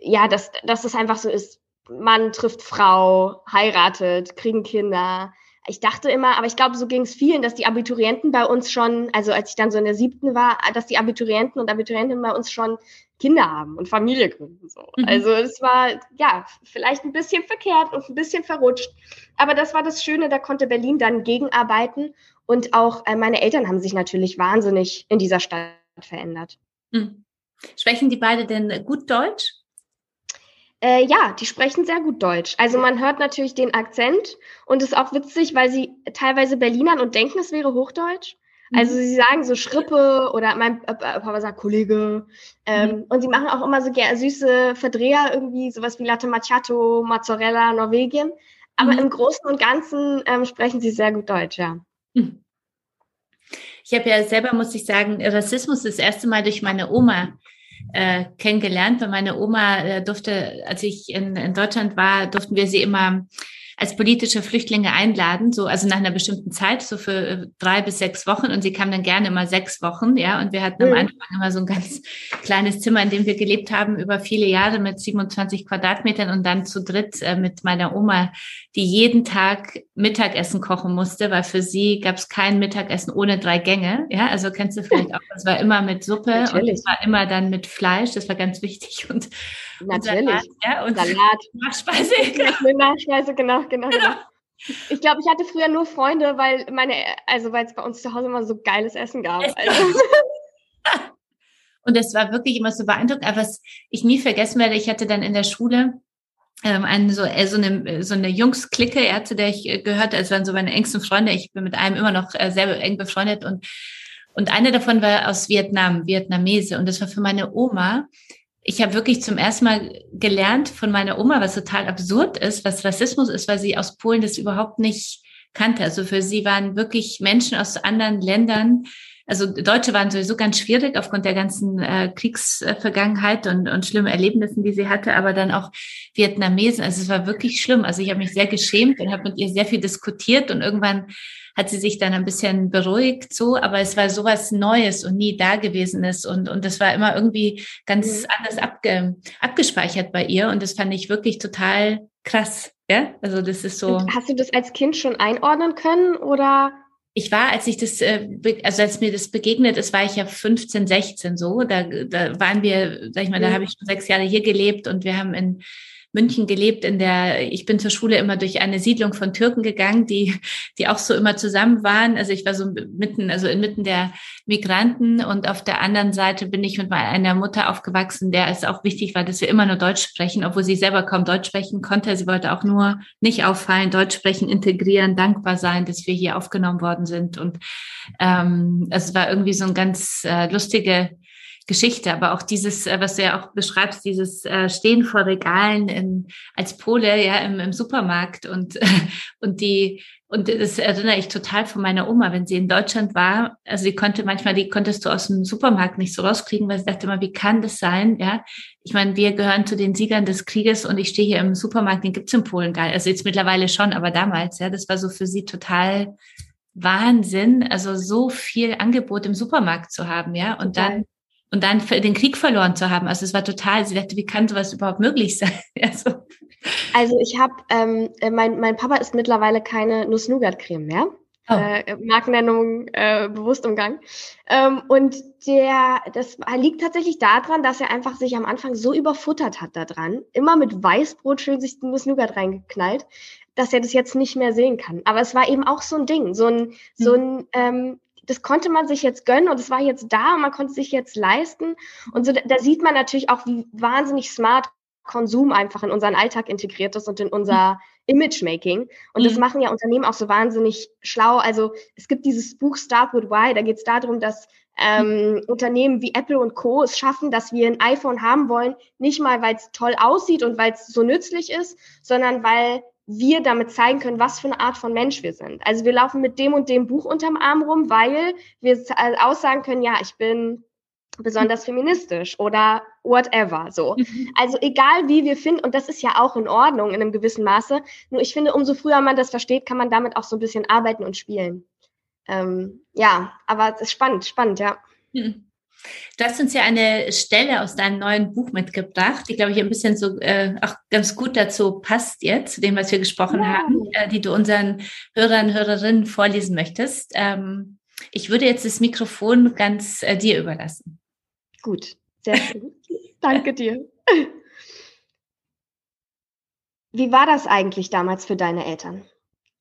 [SPEAKER 2] ja, dass, dass es einfach so ist, Mann trifft Frau, heiratet, kriegen Kinder. Ich dachte immer, aber ich glaube, so ging es vielen, dass die Abiturienten bei uns schon, also als ich dann so in der siebten war, dass die Abiturienten und Abiturientinnen bei uns schon Kinder haben und Familie gründen. So. Mhm. Also es war ja vielleicht ein bisschen verkehrt und ein bisschen verrutscht. Aber das war das Schöne, da konnte Berlin dann gegenarbeiten. Und auch äh, meine Eltern haben sich natürlich wahnsinnig in dieser Stadt verändert.
[SPEAKER 1] Mhm. Sprechen die beide denn gut Deutsch?
[SPEAKER 2] Äh, ja, die sprechen sehr gut Deutsch. Also man hört natürlich den Akzent und ist auch witzig, weil sie teilweise Berlinern und denken, es wäre Hochdeutsch. Also mhm. sie sagen so Schrippe oder mein äh, äh, Papa sagt Kollege. Ähm, mhm. Und sie machen auch immer so süße Verdreher, irgendwie sowas wie Latte Macchiato, Mozzarella, Norwegien. Aber mhm. im Großen und Ganzen ähm, sprechen sie sehr gut Deutsch, ja. Mhm.
[SPEAKER 1] Ich habe ja selber, muss ich sagen, Rassismus das erste Mal durch meine Oma äh, kennengelernt, weil meine Oma äh, durfte, als ich in, in Deutschland war, durften wir sie immer als politische Flüchtlinge einladen, so also nach einer bestimmten Zeit, so für äh, drei bis sechs Wochen. Und sie kam dann gerne immer sechs Wochen, ja. Und wir hatten am Anfang immer so ein ganz kleines Zimmer, in dem wir gelebt haben über viele Jahre mit 27 Quadratmetern und dann zu dritt äh, mit meiner Oma, die jeden Tag Mittagessen kochen musste, weil für sie gab es kein Mittagessen ohne drei Gänge. Ja, also kennst du vielleicht auch, es war immer mit Suppe Natürlich. und es war immer dann mit Fleisch, das war ganz wichtig und
[SPEAKER 2] Natürlich. Salat,
[SPEAKER 1] ja, und Salat.
[SPEAKER 2] Nachspeise. Genau. Nachspeise, genau, genau, genau. Ich glaube, ich hatte früher nur Freunde, weil meine, also weil es bei uns zu Hause immer so geiles Essen gab. Also.
[SPEAKER 1] Und es war wirklich immer so beeindruckend. Aber was ich nie vergessen werde, ich hatte dann in der Schule ähm, eine, so, äh, so eine, so eine Jungs-Clique, ja, zu der ich äh, gehörte. Es waren so meine engsten Freunde. Ich bin mit einem immer noch äh, sehr eng befreundet und und eine davon war aus Vietnam, Vietnamese. Und das war für meine Oma ich habe wirklich zum ersten Mal gelernt von meiner Oma, was total absurd ist, was Rassismus ist, weil sie aus Polen das überhaupt nicht kannte. Also für sie waren wirklich Menschen aus anderen Ländern, also Deutsche waren sowieso ganz schwierig aufgrund der ganzen äh, Kriegsvergangenheit und, und schlimmen Erlebnissen, die sie hatte, aber dann auch Vietnamesen. Also es war wirklich schlimm. Also ich habe mich sehr geschämt und habe mit ihr sehr viel diskutiert und irgendwann hat sie sich dann ein bisschen beruhigt so, aber es war sowas Neues und nie Dagewesenes und, und das war immer irgendwie ganz mhm. anders abge, abgespeichert bei ihr und das fand ich wirklich total krass. Ja, also das ist so.
[SPEAKER 2] Und hast du das als Kind schon einordnen können oder?
[SPEAKER 1] Ich war, als ich das, äh, also als mir das begegnet ist, war ich ja 15, 16 so. Da, da waren wir, sag ich mal, da mhm. habe ich schon sechs Jahre hier gelebt und wir haben in München gelebt, in der ich bin zur Schule immer durch eine Siedlung von Türken gegangen, die, die auch so immer zusammen waren. Also ich war so mitten, also inmitten der Migranten und auf der anderen Seite bin ich mit einer Mutter aufgewachsen, der es auch wichtig war, dass wir immer nur Deutsch sprechen, obwohl sie selber kaum Deutsch sprechen konnte. Sie wollte auch nur nicht auffallen, Deutsch sprechen, integrieren, dankbar sein, dass wir hier aufgenommen worden sind. Und ähm, es war irgendwie so ein ganz äh, lustige Geschichte, aber auch dieses, äh, was du ja auch beschreibst, dieses äh, Stehen vor Regalen in, als Pole ja im, im Supermarkt und und die und das erinnere ich total von meiner Oma, wenn sie in Deutschland war. Also sie konnte manchmal, die konntest du aus dem Supermarkt nicht so rauskriegen, weil sie dachte immer, wie kann das sein? Ja, ich meine, wir gehören zu den Siegern des Krieges und ich stehe hier im Supermarkt, den gibt's in Polen gar. Also jetzt mittlerweile schon, aber damals, ja, das war so für sie total Wahnsinn, also so viel Angebot im Supermarkt zu haben, ja, und dann und dann den Krieg verloren zu haben. Also es war total, sie dachte, wie kann sowas überhaupt möglich sein?
[SPEAKER 2] also, also ich habe, ähm, äh, mein, mein Papa ist mittlerweile keine Nuss-Nougat-Creme mehr. Oh. Äh, Markennennung äh, bewusst umgang. Ähm, und der, das liegt tatsächlich daran, dass er einfach sich am Anfang so überfuttert hat daran, immer mit Weißbrot schön sich Nuss Nougat reingeknallt, dass er das jetzt nicht mehr sehen kann. Aber es war eben auch so ein Ding, so ein, so hm. ein ähm, das konnte man sich jetzt gönnen und es war jetzt da und man konnte sich jetzt leisten. Und so, da sieht man natürlich auch, wie wahnsinnig smart Konsum einfach in unseren Alltag integriert ist und in unser Image-Making. Und mhm. das machen ja Unternehmen auch so wahnsinnig schlau. Also es gibt dieses Buch Start with Why, da geht es darum, dass ähm. Unternehmen wie Apple und Co. es schaffen, dass wir ein iPhone haben wollen, nicht mal, weil es toll aussieht und weil es so nützlich ist, sondern weil wir damit zeigen können, was für eine Art von Mensch wir sind. Also wir laufen mit dem und dem Buch unterm Arm rum, weil wir äh, aussagen können, ja, ich bin besonders feministisch oder whatever, so. Mhm. Also egal wie wir finden, und das ist ja auch in Ordnung in einem gewissen Maße, nur ich finde, umso früher man das versteht, kann man damit auch so ein bisschen arbeiten und spielen. Ähm, ja, aber es ist spannend, spannend, ja. Mhm.
[SPEAKER 1] Du hast uns ja eine Stelle aus deinem neuen Buch mitgebracht, die, glaube ich, ein bisschen so äh, auch ganz gut dazu passt jetzt, zu dem, was wir gesprochen ja. haben, äh, die du unseren Hörern und Hörerinnen vorlesen möchtest. Ähm, ich würde jetzt das Mikrofon ganz äh, dir überlassen.
[SPEAKER 2] Gut, sehr schön. Danke dir. Wie war das eigentlich damals für deine Eltern?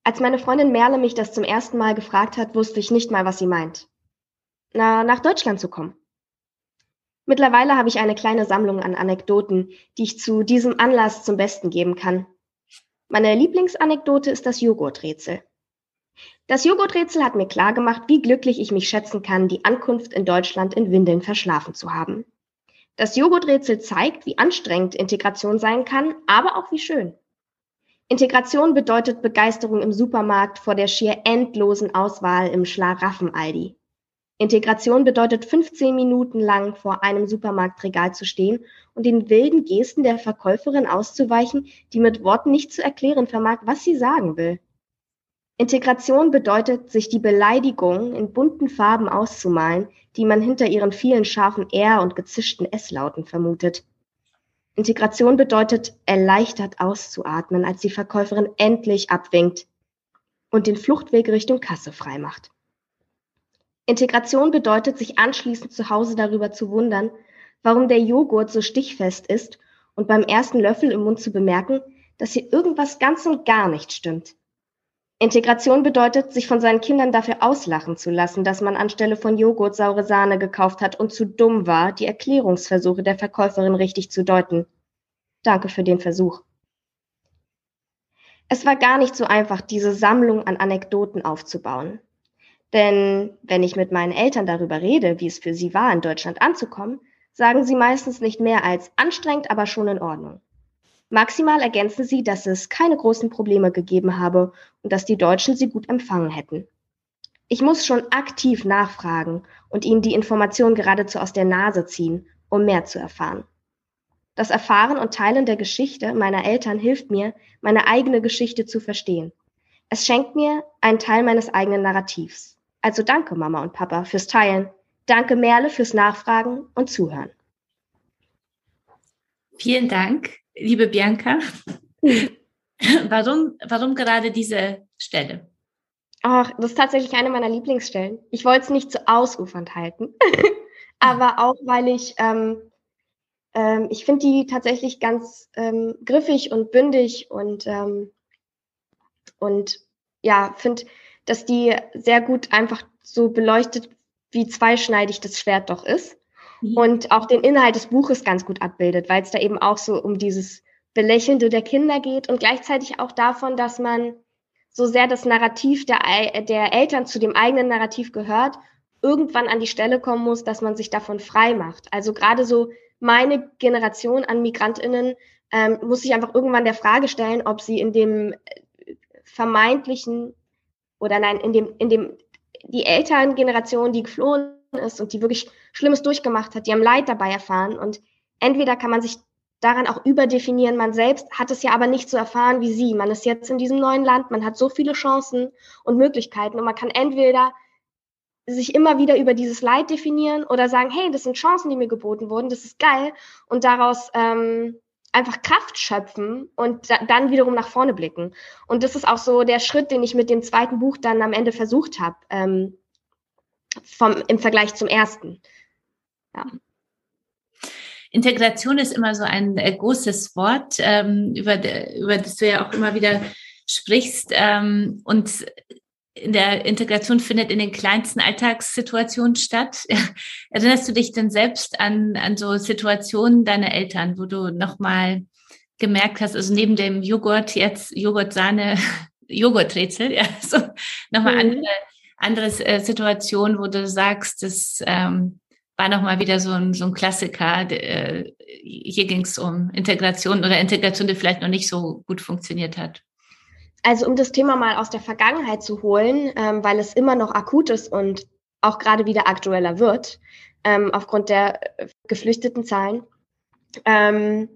[SPEAKER 2] Als meine Freundin Merle mich das zum ersten Mal gefragt hat, wusste ich nicht mal, was sie meint. Na, nach Deutschland zu kommen. Mittlerweile habe ich eine kleine Sammlung an Anekdoten, die ich zu diesem Anlass zum Besten geben kann. Meine Lieblingsanekdote ist das Joghurträtsel. Das Joghurträtsel hat mir klargemacht, wie glücklich ich mich schätzen kann, die Ankunft in Deutschland in Windeln verschlafen zu haben. Das Joghurträtsel zeigt, wie anstrengend Integration sein kann, aber auch wie schön. Integration bedeutet Begeisterung im Supermarkt vor der schier endlosen Auswahl im Schlaraffen-Aldi. Integration bedeutet 15 Minuten lang vor einem Supermarktregal zu stehen und den wilden Gesten der Verkäuferin auszuweichen, die mit Worten nicht zu erklären vermag, was sie sagen will. Integration bedeutet, sich die Beleidigungen in bunten Farben auszumalen, die man hinter ihren vielen scharfen R und gezischten S-Lauten vermutet. Integration bedeutet, erleichtert auszuatmen, als die Verkäuferin endlich abwinkt und den Fluchtweg Richtung Kasse freimacht. Integration bedeutet, sich anschließend zu Hause darüber zu wundern, warum der Joghurt so stichfest ist und beim ersten Löffel im Mund zu bemerken, dass hier irgendwas ganz und gar nicht stimmt. Integration bedeutet, sich von seinen Kindern dafür auslachen zu lassen, dass man anstelle von Joghurt saure Sahne gekauft hat und zu dumm war, die Erklärungsversuche der Verkäuferin richtig zu deuten. Danke für den Versuch. Es war gar nicht so einfach, diese Sammlung an Anekdoten aufzubauen. Denn wenn ich mit meinen Eltern darüber rede, wie es für sie war, in Deutschland anzukommen, sagen sie meistens nicht mehr als anstrengend, aber schon in Ordnung. Maximal ergänzen sie, dass es keine großen Probleme gegeben habe und dass die Deutschen sie gut empfangen hätten. Ich muss schon aktiv nachfragen und ihnen die Information geradezu aus der Nase ziehen, um mehr zu erfahren. Das Erfahren und Teilen der Geschichte meiner Eltern hilft mir, meine eigene Geschichte zu verstehen. Es schenkt mir einen Teil meines eigenen Narrativs. Also danke Mama und Papa fürs Teilen. Danke Merle fürs Nachfragen und Zuhören.
[SPEAKER 1] Vielen Dank liebe Bianca, warum, warum gerade diese Stelle?
[SPEAKER 2] Ach, das ist tatsächlich eine meiner Lieblingsstellen. Ich wollte es nicht zu ausufernd halten, aber auch, weil ich, ähm, ähm, ich finde die tatsächlich ganz ähm, griffig und bündig und, ähm, und ja, finde, dass die sehr gut einfach so beleuchtet, wie zweischneidig das Schwert doch ist mhm. und auch den Inhalt des Buches ganz gut abbildet, weil es da eben auch so um dieses Belächelnde der Kinder geht und gleichzeitig auch davon, dass man so sehr das Narrativ der, der Eltern zu dem eigenen Narrativ gehört, irgendwann an die Stelle kommen muss, dass man sich davon frei macht. Also gerade so meine Generation an Migrantinnen ähm, muss sich einfach irgendwann der Frage stellen, ob sie in dem äh, vermeintlichen oder nein, in dem, in dem, die Elterngeneration, die geflohen ist und die wirklich Schlimmes durchgemacht hat, die haben Leid dabei erfahren. Und entweder kann man sich daran auch überdefinieren, man selbst hat es ja aber nicht so erfahren wie sie. Man ist jetzt in diesem neuen Land, man hat so viele Chancen und Möglichkeiten und man kann entweder sich immer wieder über dieses Leid definieren oder sagen, hey, das sind Chancen, die mir geboten wurden, das ist geil und daraus ähm, einfach Kraft schöpfen und da, dann wiederum nach vorne blicken. Und das ist auch so der Schritt, den ich mit dem zweiten Buch dann am Ende versucht habe. Ähm, im Vergleich zum ersten. Ja.
[SPEAKER 1] Integration ist immer so ein äh, großes Wort, ähm, über, über das du ja auch immer wieder sprichst. Ähm, und in der Integration findet in den kleinsten Alltagssituationen statt. Erinnerst du dich denn selbst an, an so Situationen deiner Eltern, wo du nochmal gemerkt hast, also neben dem Joghurt jetzt Joghurt, Sahne, Joghurträtsel, ja, so nochmal mhm. andere andere äh, Situation, wo du sagst, das ähm, war nochmal wieder so ein, so ein Klassiker. Äh, hier ging es um Integration oder Integration, die vielleicht noch nicht so gut funktioniert hat.
[SPEAKER 2] Also um das Thema mal aus der Vergangenheit zu holen, ähm, weil es immer noch akut ist und auch gerade wieder aktueller wird, ähm, aufgrund der äh, geflüchteten Zahlen, ähm,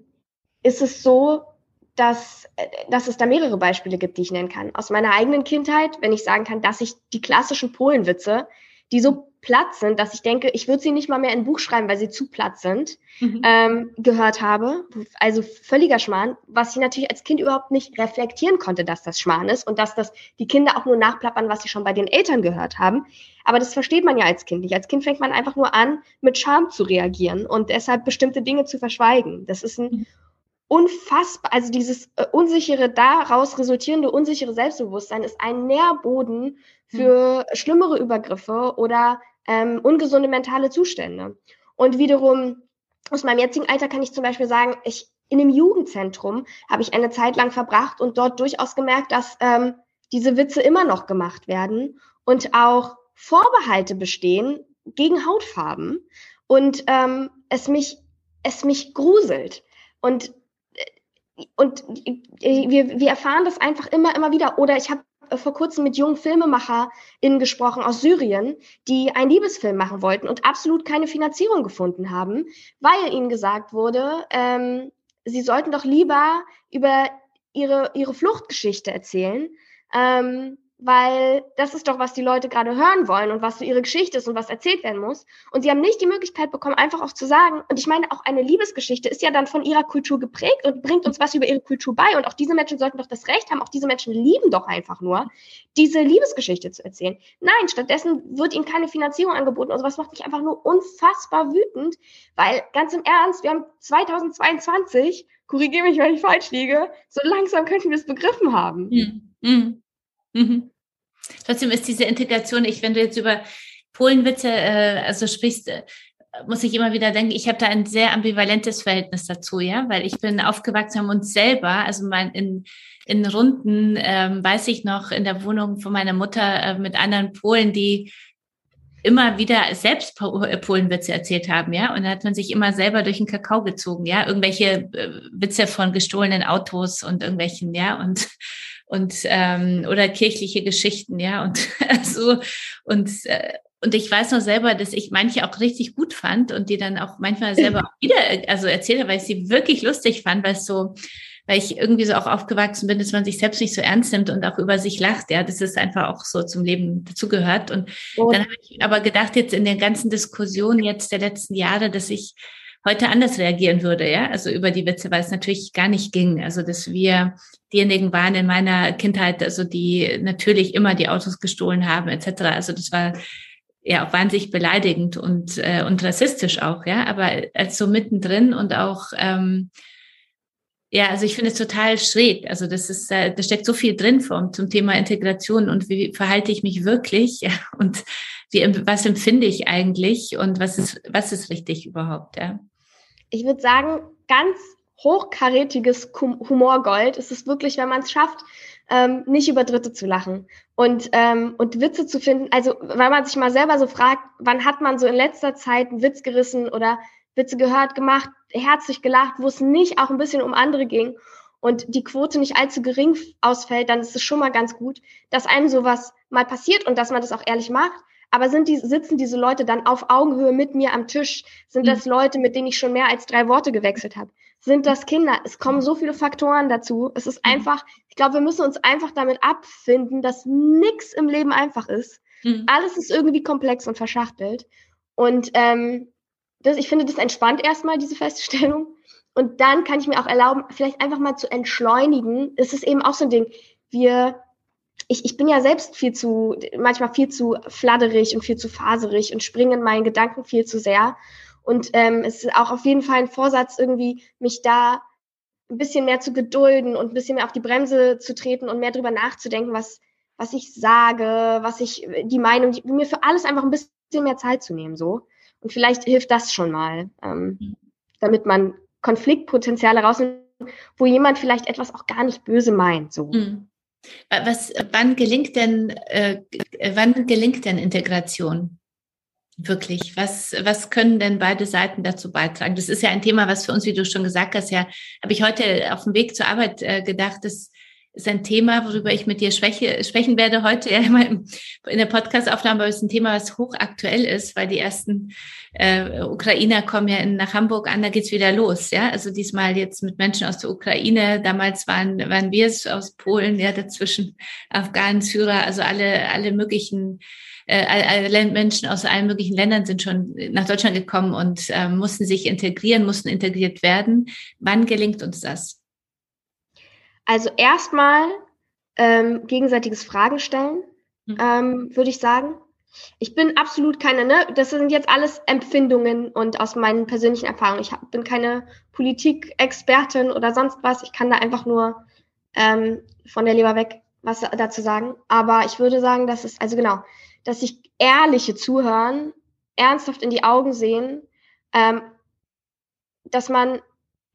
[SPEAKER 2] ist es so, dass, äh, dass es da mehrere Beispiele gibt, die ich nennen kann. Aus meiner eigenen Kindheit, wenn ich sagen kann, dass ich die klassischen Polenwitze, die so platt sind, dass ich denke, ich würde sie nicht mal mehr in ein Buch schreiben, weil sie zu platt sind, mhm. ähm, gehört habe. Also völliger Schmarrn, was ich natürlich als Kind überhaupt nicht reflektieren konnte, dass das Schmarrn ist und dass das die Kinder auch nur nachplappern, was sie schon bei den Eltern gehört haben. Aber das versteht man ja als Kind nicht. Als Kind fängt man einfach nur an, mit Scham zu reagieren und deshalb bestimmte Dinge zu verschweigen. Das ist ein mhm unfassbar, also dieses äh, unsichere, daraus resultierende unsichere Selbstbewusstsein ist ein Nährboden für mhm. schlimmere Übergriffe oder ähm, ungesunde mentale Zustände. Und wiederum aus meinem jetzigen Alter kann ich zum Beispiel sagen, ich in einem Jugendzentrum habe ich eine Zeit lang verbracht und dort durchaus gemerkt, dass ähm, diese Witze immer noch gemacht werden und auch Vorbehalte bestehen gegen Hautfarben und ähm, es mich es mich gruselt und und wir, wir erfahren das einfach immer immer wieder. Oder ich habe vor kurzem mit jungen FilmemacherInnen gesprochen aus Syrien, die einen Liebesfilm machen wollten und absolut keine Finanzierung gefunden haben, weil ihnen gesagt wurde, ähm, sie sollten doch lieber über ihre, ihre Fluchtgeschichte erzählen, ähm, weil das ist doch, was die Leute gerade hören wollen und was so ihre Geschichte ist und was erzählt werden muss. Und sie haben nicht die Möglichkeit bekommen, einfach auch zu sagen, und ich meine, auch eine Liebesgeschichte ist ja dann von ihrer Kultur geprägt und bringt uns was über ihre Kultur bei. Und auch diese Menschen sollten doch das Recht haben, auch diese Menschen lieben doch einfach nur, diese Liebesgeschichte zu erzählen. Nein, stattdessen wird ihnen keine Finanzierung angeboten. Und sowas macht mich einfach nur unfassbar wütend, weil ganz im Ernst, wir haben 2022, korrigiere mich, wenn ich falsch liege, so langsam könnten wir es begriffen haben. Mhm. Mhm.
[SPEAKER 1] Mhm. Trotzdem ist diese Integration, ich, wenn du jetzt über Polenwitze äh, also sprichst, äh, muss ich immer wieder denken, ich habe da ein sehr ambivalentes Verhältnis dazu, ja, weil ich bin aufgewachsen haben uns selber, also mein in in Runden ähm, weiß ich noch in der Wohnung von meiner Mutter äh, mit anderen Polen, die immer wieder selbst äh, Polenwitze erzählt haben, ja, und da hat man sich immer selber durch den Kakao gezogen, ja, irgendwelche äh, Witze von gestohlenen Autos und irgendwelchen, ja, und und ähm, oder kirchliche Geschichten, ja und so und äh, und ich weiß noch selber, dass ich manche auch richtig gut fand und die dann auch manchmal selber auch wieder also erzählt habe, weil ich sie wirklich lustig fand, weil es so weil ich irgendwie so auch aufgewachsen bin, dass man sich selbst nicht so ernst nimmt und auch über sich lacht. Ja, das ist einfach auch so zum Leben dazugehört. Und oh. dann habe ich aber gedacht, jetzt in der ganzen Diskussion jetzt der letzten Jahre, dass ich heute anders reagieren würde, ja, also über die Witze, weil es natürlich gar nicht ging. Also, dass wir diejenigen waren in meiner Kindheit, also die natürlich immer die Autos gestohlen haben, etc. Also das war ja auch wahnsinnig beleidigend und, äh, und rassistisch auch, ja, aber als so mittendrin und auch ähm, ja, also ich finde es total schräg. Also das ist, äh, da steckt so viel drin vom, zum Thema Integration und wie verhalte ich mich wirklich und wie, was empfinde ich eigentlich und was ist, was ist richtig überhaupt, ja
[SPEAKER 2] ich würde sagen, ganz hochkarätiges Humorgold ist es wirklich, wenn man es schafft, ähm, nicht über Dritte zu lachen und, ähm, und Witze zu finden. Also, weil man sich mal selber so fragt, wann hat man so in letzter Zeit einen Witz gerissen oder Witze gehört, gemacht, herzlich gelacht, wo es nicht auch ein bisschen um andere ging und die Quote nicht allzu gering ausfällt, dann ist es schon mal ganz gut, dass einem sowas mal passiert und dass man das auch ehrlich macht. Aber sind die, sitzen diese Leute dann auf Augenhöhe mit mir am Tisch? Sind das mhm. Leute, mit denen ich schon mehr als drei Worte gewechselt habe? Sind das Kinder? Es kommen so viele Faktoren dazu. Es ist mhm. einfach, ich glaube, wir müssen uns einfach damit abfinden, dass nichts im Leben einfach ist. Mhm. Alles ist irgendwie komplex und verschachtelt. Und ähm, das, ich finde, das entspannt erstmal, diese Feststellung. Und dann kann ich mir auch erlauben, vielleicht einfach mal zu entschleunigen. Es ist eben auch so ein Ding. Wir ich, ich bin ja selbst viel zu, manchmal viel zu fladderig und viel zu faserig und springe in meinen Gedanken viel zu sehr. Und ähm, es ist auch auf jeden Fall ein Vorsatz, irgendwie mich da ein bisschen mehr zu gedulden und ein bisschen mehr auf die Bremse zu treten und mehr drüber nachzudenken, was, was ich sage, was ich, die Meinung, die, mir für alles einfach ein bisschen mehr Zeit zu nehmen, so. Und vielleicht hilft das schon mal, ähm, damit man Konfliktpotenziale rausnimmt, wo jemand vielleicht etwas auch gar nicht böse meint, so. Mhm.
[SPEAKER 1] Was, wann gelingt denn, äh, wann gelingt denn Integration? Wirklich? Was, was können denn beide Seiten dazu beitragen? Das ist ja ein Thema, was für uns, wie du schon gesagt hast, ja, habe ich heute auf dem Weg zur Arbeit äh, gedacht, dass ist ein Thema, worüber ich mit dir spreche, sprechen werde heute ja immer in der Podcast-Aufnahme, aber es ist ein Thema, was hochaktuell ist, weil die ersten äh, Ukrainer kommen ja in, nach Hamburg an, da geht's wieder los, ja. Also diesmal jetzt mit Menschen aus der Ukraine, damals waren, waren wir es aus Polen, ja, dazwischen Afghanen, Syrer, also alle, alle möglichen äh, Menschen aus allen möglichen Ländern sind schon nach Deutschland gekommen und äh, mussten sich integrieren, mussten integriert werden. Wann gelingt uns das?
[SPEAKER 2] Also erstmal ähm, gegenseitiges Fragen stellen, mhm. ähm, würde ich sagen. Ich bin absolut keine, ne, das sind jetzt alles Empfindungen und aus meinen persönlichen Erfahrungen. Ich hab, bin keine Politikexpertin oder sonst was. Ich kann da einfach nur ähm, von der Leber weg was dazu sagen. Aber ich würde sagen, dass es, also genau, dass sich ehrliche Zuhören, ernsthaft in die Augen sehen, ähm, dass man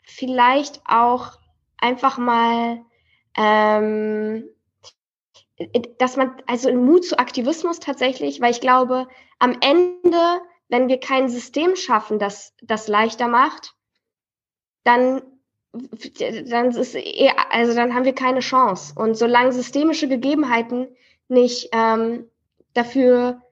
[SPEAKER 2] vielleicht auch einfach mal, ähm, dass man, also Mut zu Aktivismus tatsächlich, weil ich glaube, am Ende, wenn wir kein System schaffen, das das leichter macht, dann dann ist eher, also dann haben wir keine Chance. Und solange systemische Gegebenheiten nicht ähm, dafür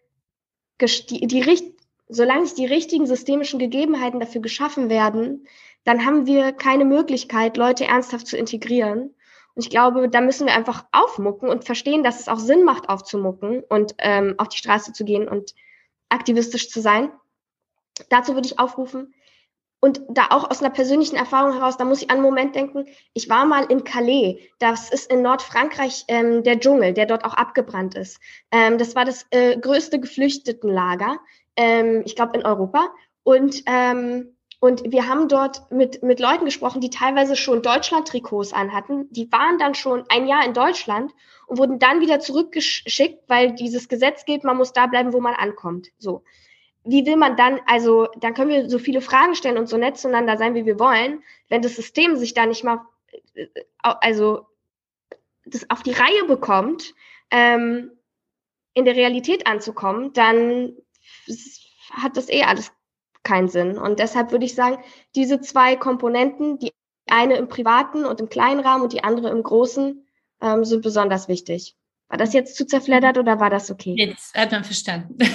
[SPEAKER 2] die, die, solange nicht die richtigen systemischen Gegebenheiten dafür geschaffen werden, dann haben wir keine Möglichkeit, Leute ernsthaft zu integrieren. Und ich glaube, da müssen wir einfach aufmucken und verstehen, dass es auch Sinn macht, aufzumucken und ähm, auf die Straße zu gehen und aktivistisch zu sein. Dazu würde ich aufrufen. Und da auch aus einer persönlichen Erfahrung heraus, da muss ich an einen Moment denken, ich war mal in Calais, das ist in Nordfrankreich ähm, der Dschungel, der dort auch abgebrannt ist. Ähm, das war das äh, größte Geflüchtetenlager, ähm, ich glaube in Europa. Und ähm, und wir haben dort mit, mit Leuten gesprochen, die teilweise schon Deutschland-Trikots anhatten. Die waren dann schon ein Jahr in Deutschland und wurden dann wieder zurückgeschickt, weil dieses Gesetz gilt, man muss da bleiben, wo man ankommt. So. Wie will man dann, also, dann können wir so viele Fragen stellen und so nett zueinander sein, wie wir wollen. Wenn das System sich da nicht mal, äh, also, das auf die Reihe bekommt, ähm, in der Realität anzukommen, dann hat das eh alles keinen Sinn. Und deshalb würde ich sagen, diese zwei Komponenten, die eine im privaten und im kleinen Rahmen und die andere im großen, ähm, sind besonders wichtig. War das jetzt zu zerfleddert oder war das okay?
[SPEAKER 1] Jetzt hat man verstanden.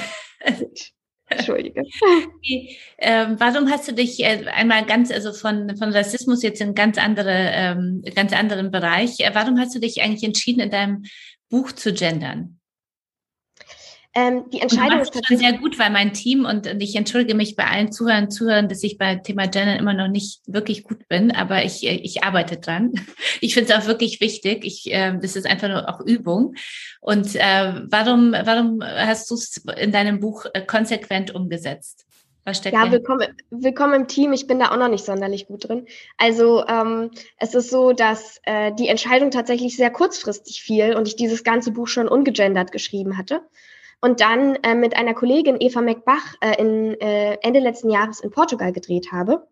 [SPEAKER 2] Entschuldige.
[SPEAKER 1] Okay. Ähm, warum hast du dich äh, einmal ganz, also von, von Rassismus jetzt in ganz andere, ähm, ganz anderen Bereich, äh, warum hast du dich eigentlich entschieden, in deinem Buch zu gendern?
[SPEAKER 2] Ähm, die Entscheidung
[SPEAKER 1] ist schon sehr gut, weil mein Team und, und ich entschuldige mich bei allen Zuhörern, Zuhörern, dass ich bei Thema Gender immer noch nicht wirklich gut bin, aber ich, ich arbeite dran. Ich finde es auch wirklich wichtig. Ich, äh, das ist einfach nur auch Übung. Und äh, warum, warum hast du es in deinem Buch äh, konsequent umgesetzt?
[SPEAKER 2] Was steckt ja, willkommen, willkommen im Team. Ich bin da auch noch nicht sonderlich gut drin. Also ähm, es ist so, dass äh, die Entscheidung tatsächlich sehr kurzfristig fiel und ich dieses ganze Buch schon ungegendert geschrieben hatte und dann äh, mit einer Kollegin Eva McBach äh, in, äh, Ende letzten Jahres in Portugal gedreht habe.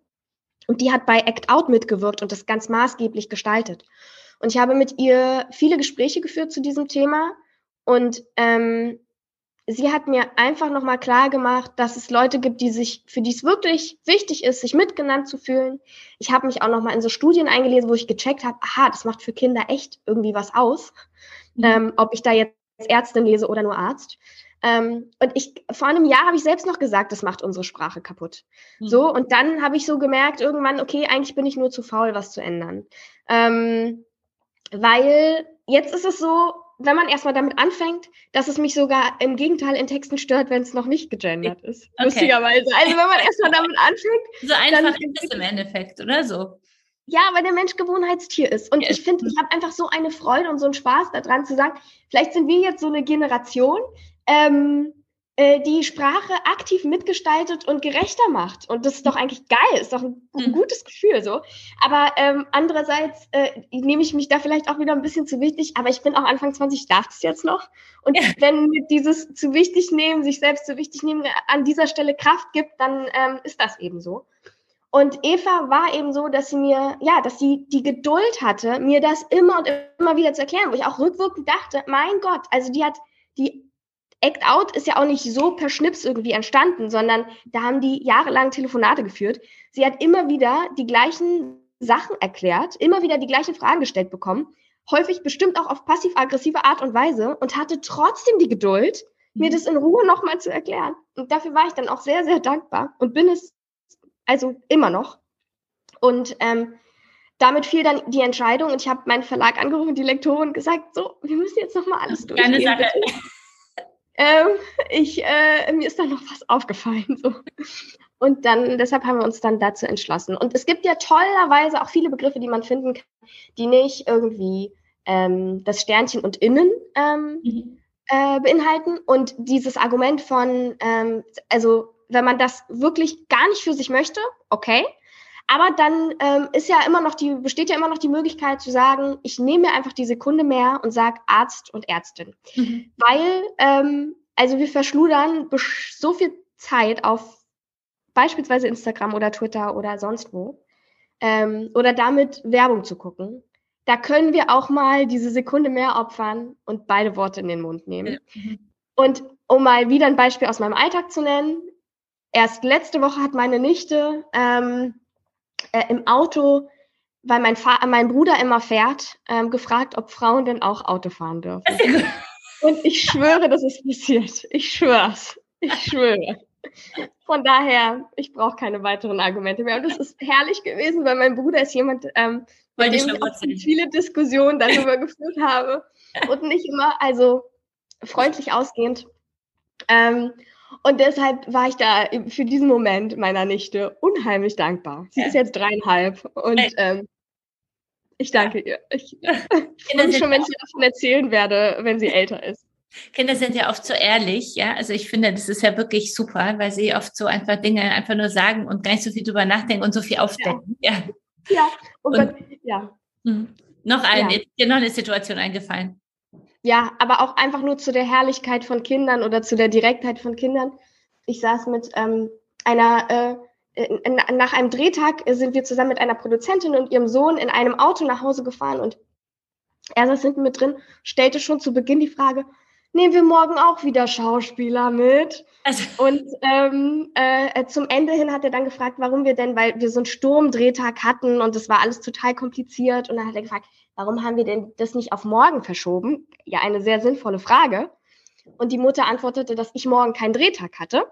[SPEAKER 2] Und die hat bei Act Out mitgewirkt und das ganz maßgeblich gestaltet. Und ich habe mit ihr viele Gespräche geführt zu diesem Thema und ähm, sie hat mir einfach nochmal klar gemacht, dass es Leute gibt, die sich, für die es wirklich wichtig ist, sich mitgenannt zu fühlen. Ich habe mich auch nochmal in so Studien eingelesen, wo ich gecheckt habe, aha, das macht für Kinder echt irgendwie was aus, mhm. ähm, ob ich da jetzt Ärztin lese oder nur Arzt. Ähm, und ich, vor einem Jahr habe ich selbst noch gesagt, das macht unsere Sprache kaputt. Mhm. So, und dann habe ich so gemerkt, irgendwann, okay, eigentlich bin ich nur zu faul, was zu ändern. Ähm, weil jetzt ist es so, wenn man erstmal damit anfängt, dass es mich sogar im Gegenteil in Texten stört, wenn es noch nicht gegendert ist. Okay. Lustigerweise. Also wenn man erstmal damit anfängt.
[SPEAKER 1] So einfach ist es im Endeffekt, oder so?
[SPEAKER 2] Ja, weil der Mensch Gewohnheitstier ist. Und ich finde, ich habe einfach so eine Freude und so einen Spaß daran zu sagen, vielleicht sind wir jetzt so eine Generation, ähm, äh, die Sprache aktiv mitgestaltet und gerechter macht. Und das ist doch eigentlich geil, ist doch ein, mhm. gutes Gefühl so. Aber ähm, andererseits äh, nehme ich mich da vielleicht auch wieder ein bisschen zu wichtig, aber ich bin auch Anfang 20, ich darf das jetzt noch. Und ja. wenn dieses zu wichtig nehmen, sich selbst zu wichtig nehmen, an dieser Stelle Kraft gibt, dann ähm, ist das eben so. Und Eva war eben so, dass sie mir, ja, dass sie die Geduld hatte, mir das immer und immer wieder zu erklären, wo ich auch rückwirkend dachte, mein Gott, also die hat, die Act Out ist ja auch nicht so per Schnips irgendwie entstanden, sondern da haben die jahrelang Telefonate geführt. Sie hat immer wieder die gleichen Sachen erklärt, immer wieder die gleichen Fragen gestellt bekommen, häufig bestimmt auch auf passiv-aggressive Art und Weise und hatte trotzdem die Geduld, mir mhm. das in Ruhe nochmal zu erklären. Und dafür war ich dann auch sehr, sehr dankbar und bin es also immer noch. Und ähm, damit fiel dann die Entscheidung und ich habe meinen Verlag angerufen, die Lektorin gesagt, so, wir müssen jetzt noch mal alles durchgehen. Keine Sache. Ähm, ich, äh, mir ist da noch was aufgefallen. So. Und dann, deshalb haben wir uns dann dazu entschlossen. Und es gibt ja tollerweise auch viele Begriffe, die man finden kann, die nicht irgendwie ähm, das Sternchen und innen ähm, mhm. äh, beinhalten. Und dieses Argument von, ähm, also wenn man das wirklich gar nicht für sich möchte, okay. Aber dann ähm, ist ja immer noch die, besteht ja immer noch die Möglichkeit zu sagen, ich nehme mir einfach die Sekunde mehr und sage Arzt und Ärztin. Mhm. Weil, ähm, also wir verschludern so viel Zeit auf beispielsweise Instagram oder Twitter oder sonst wo, ähm, oder damit Werbung zu gucken, da können wir auch mal diese Sekunde mehr opfern und beide Worte in den Mund nehmen. Mhm. Und um mal wieder ein Beispiel aus meinem Alltag zu nennen, erst letzte Woche hat meine Nichte ähm, äh, im Auto, weil mein, Fa mein Bruder immer fährt, ähm, gefragt, ob Frauen denn auch Auto fahren dürfen. Und ich schwöre, das ist passiert. Ich schwör's. Ich schwöre. Von daher, ich brauche keine weiteren Argumente mehr. Und es ist herrlich gewesen, weil mein Bruder ist jemand, ähm, mit dem ich auch viele Diskussionen darüber geführt habe und nicht immer, also freundlich ausgehend. Ähm, und deshalb war ich da für diesen Moment meiner Nichte unheimlich dankbar. Sie ja. ist jetzt dreieinhalb und ähm, ich danke ihr. Ich, ich freue mich schon, wenn ich ihr davon erzählen werde, wenn sie älter ist.
[SPEAKER 1] Kinder sind ja oft so ehrlich, ja. Also ich finde, das ist ja wirklich super, weil sie oft so einfach Dinge einfach nur sagen und gar nicht so viel drüber nachdenken und so viel aufdecken. Ja. Ja,
[SPEAKER 2] ja. Oh und, ja.
[SPEAKER 1] Mh. Noch ein, ja. dir noch eine Situation eingefallen.
[SPEAKER 2] Ja, aber auch einfach nur zu der Herrlichkeit von Kindern oder zu der Direktheit von Kindern. Ich saß mit ähm, einer, äh, nach einem Drehtag sind wir zusammen mit einer Produzentin und ihrem Sohn in einem Auto nach Hause gefahren und er saß hinten mit drin, stellte schon zu Beginn die Frage, nehmen wir morgen auch wieder Schauspieler mit. Also. Und ähm, äh, zum Ende hin hat er dann gefragt, warum wir denn, weil wir so einen Sturmdrehtag hatten und das war alles total kompliziert. Und dann hat er gefragt, warum haben wir denn das nicht auf morgen verschoben? Ja, eine sehr sinnvolle Frage. Und die Mutter antwortete, dass ich morgen keinen Drehtag hatte,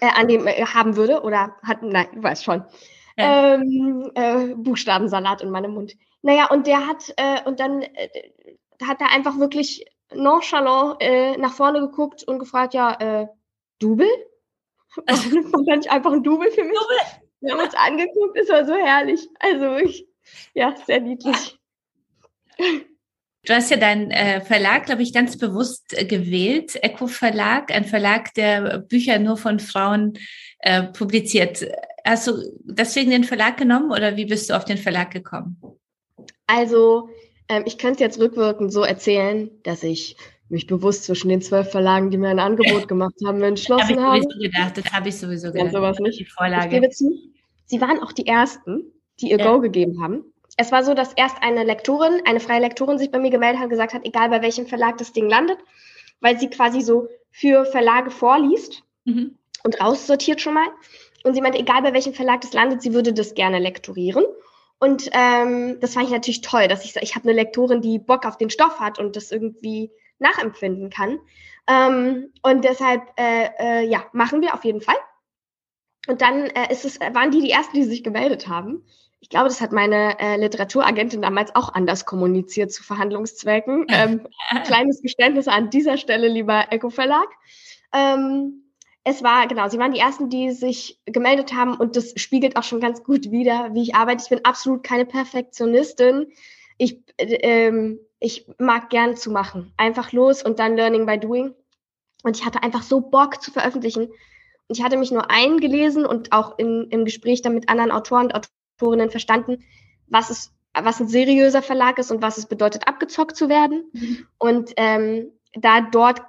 [SPEAKER 2] äh, an dem äh, haben würde oder hatten, nein, du weißt schon. Ja. Ähm, äh, Buchstabensalat in meinem Mund. Naja, und der hat, äh, und dann äh, hat er einfach wirklich nonchalant äh, nach vorne geguckt und gefragt, ja, äh, Double? Nimmt man dann nicht einfach ein Double für mich? Double. Wir haben uns angeguckt, es war so herrlich. Also ich, ja, sehr niedlich.
[SPEAKER 1] Du hast ja deinen äh, Verlag, glaube ich, ganz bewusst äh, gewählt, Eco Verlag, ein Verlag, der Bücher nur von Frauen äh, publiziert. Hast du deswegen den Verlag genommen oder wie bist du auf den Verlag gekommen?
[SPEAKER 2] Also ähm, ich könnte jetzt rückwirkend so erzählen, dass ich mich bewusst zwischen den zwölf Verlagen, die mir ein Angebot gemacht haben, entschlossen habe.
[SPEAKER 1] Das habe ich sowieso gedacht. Das habe ich sowieso gedacht.
[SPEAKER 2] sowas nicht. Die Vorlage. Ich gebe zu, sie waren auch die ersten, die ihr ja. Go gegeben haben. Es war so, dass erst eine Lektorin, eine freie Lektorin sich bei mir gemeldet hat und gesagt hat, egal bei welchem Verlag das Ding landet, weil sie quasi so für Verlage vorliest mhm. und raussortiert schon mal. Und sie meinte, egal bei welchem Verlag das landet, sie würde das gerne lektorieren. Und ähm, das fand ich natürlich toll, dass ich ich habe eine Lektorin, die Bock auf den Stoff hat und das irgendwie nachempfinden kann. Ähm, und deshalb, äh, äh, ja, machen wir auf jeden Fall. Und dann äh, ist es, waren die die ersten, die sich gemeldet haben. Ich glaube, das hat meine äh, Literaturagentin damals auch anders kommuniziert zu Verhandlungszwecken. Ähm, kleines Geständnis an dieser Stelle, lieber Eco Verlag. Ähm, es war, genau, sie waren die ersten, die sich gemeldet haben und das spiegelt auch schon ganz gut wider, wie ich arbeite. Ich bin absolut keine Perfektionistin. Ich, ähm, ich mag gern zu machen. Einfach los und dann Learning by Doing. Und ich hatte einfach so Bock zu veröffentlichen. Und ich hatte mich nur eingelesen und auch in, im Gespräch dann mit anderen Autoren und Autorinnen verstanden, was es, was ein seriöser Verlag ist und was es bedeutet, abgezockt zu werden. Mhm. Und ähm, da dort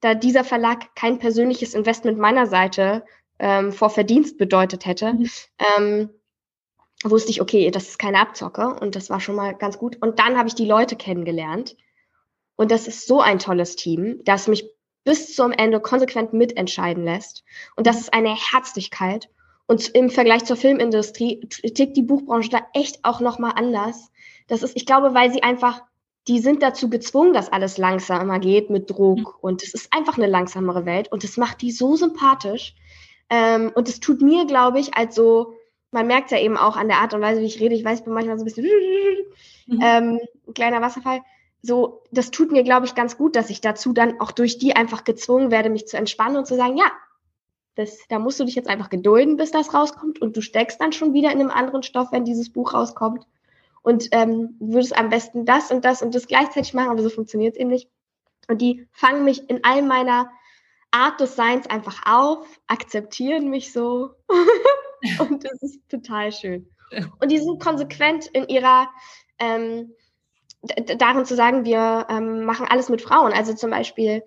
[SPEAKER 2] da dieser Verlag kein persönliches Investment meiner Seite ähm, vor Verdienst bedeutet hätte, mhm. ähm, wusste ich, okay, das ist keine Abzocke und das war schon mal ganz gut. Und dann habe ich die Leute kennengelernt und das ist so ein tolles Team, das mich bis zum Ende konsequent mitentscheiden lässt. Und das ist eine Herzlichkeit. Und im Vergleich zur Filmindustrie tickt die Buchbranche da echt auch nochmal anders. Das ist, ich glaube, weil sie einfach die sind dazu gezwungen, dass alles langsamer geht mit Druck. Mhm. Und es ist einfach eine langsamere Welt und es macht die so sympathisch. Ähm, und es tut mir, glaube ich, als so, man merkt ja eben auch an der Art und Weise, wie ich rede, ich weiß, ich bin manchmal so ein bisschen mhm. ähm, kleiner Wasserfall. So, das tut mir, glaube ich, ganz gut, dass ich dazu dann auch durch die einfach gezwungen werde, mich zu entspannen und zu sagen, ja, das, da musst du dich jetzt einfach gedulden, bis das rauskommt und du steckst dann schon wieder in einem anderen Stoff, wenn dieses Buch rauskommt und ähm, würdest am besten das und das und das gleichzeitig machen, aber so funktioniert es eben nicht. Und die fangen mich in all meiner Art des Seins einfach auf, akzeptieren mich so und das ist total schön. Und die sind konsequent in ihrer ähm, darin zu sagen, wir ähm, machen alles mit Frauen. Also zum Beispiel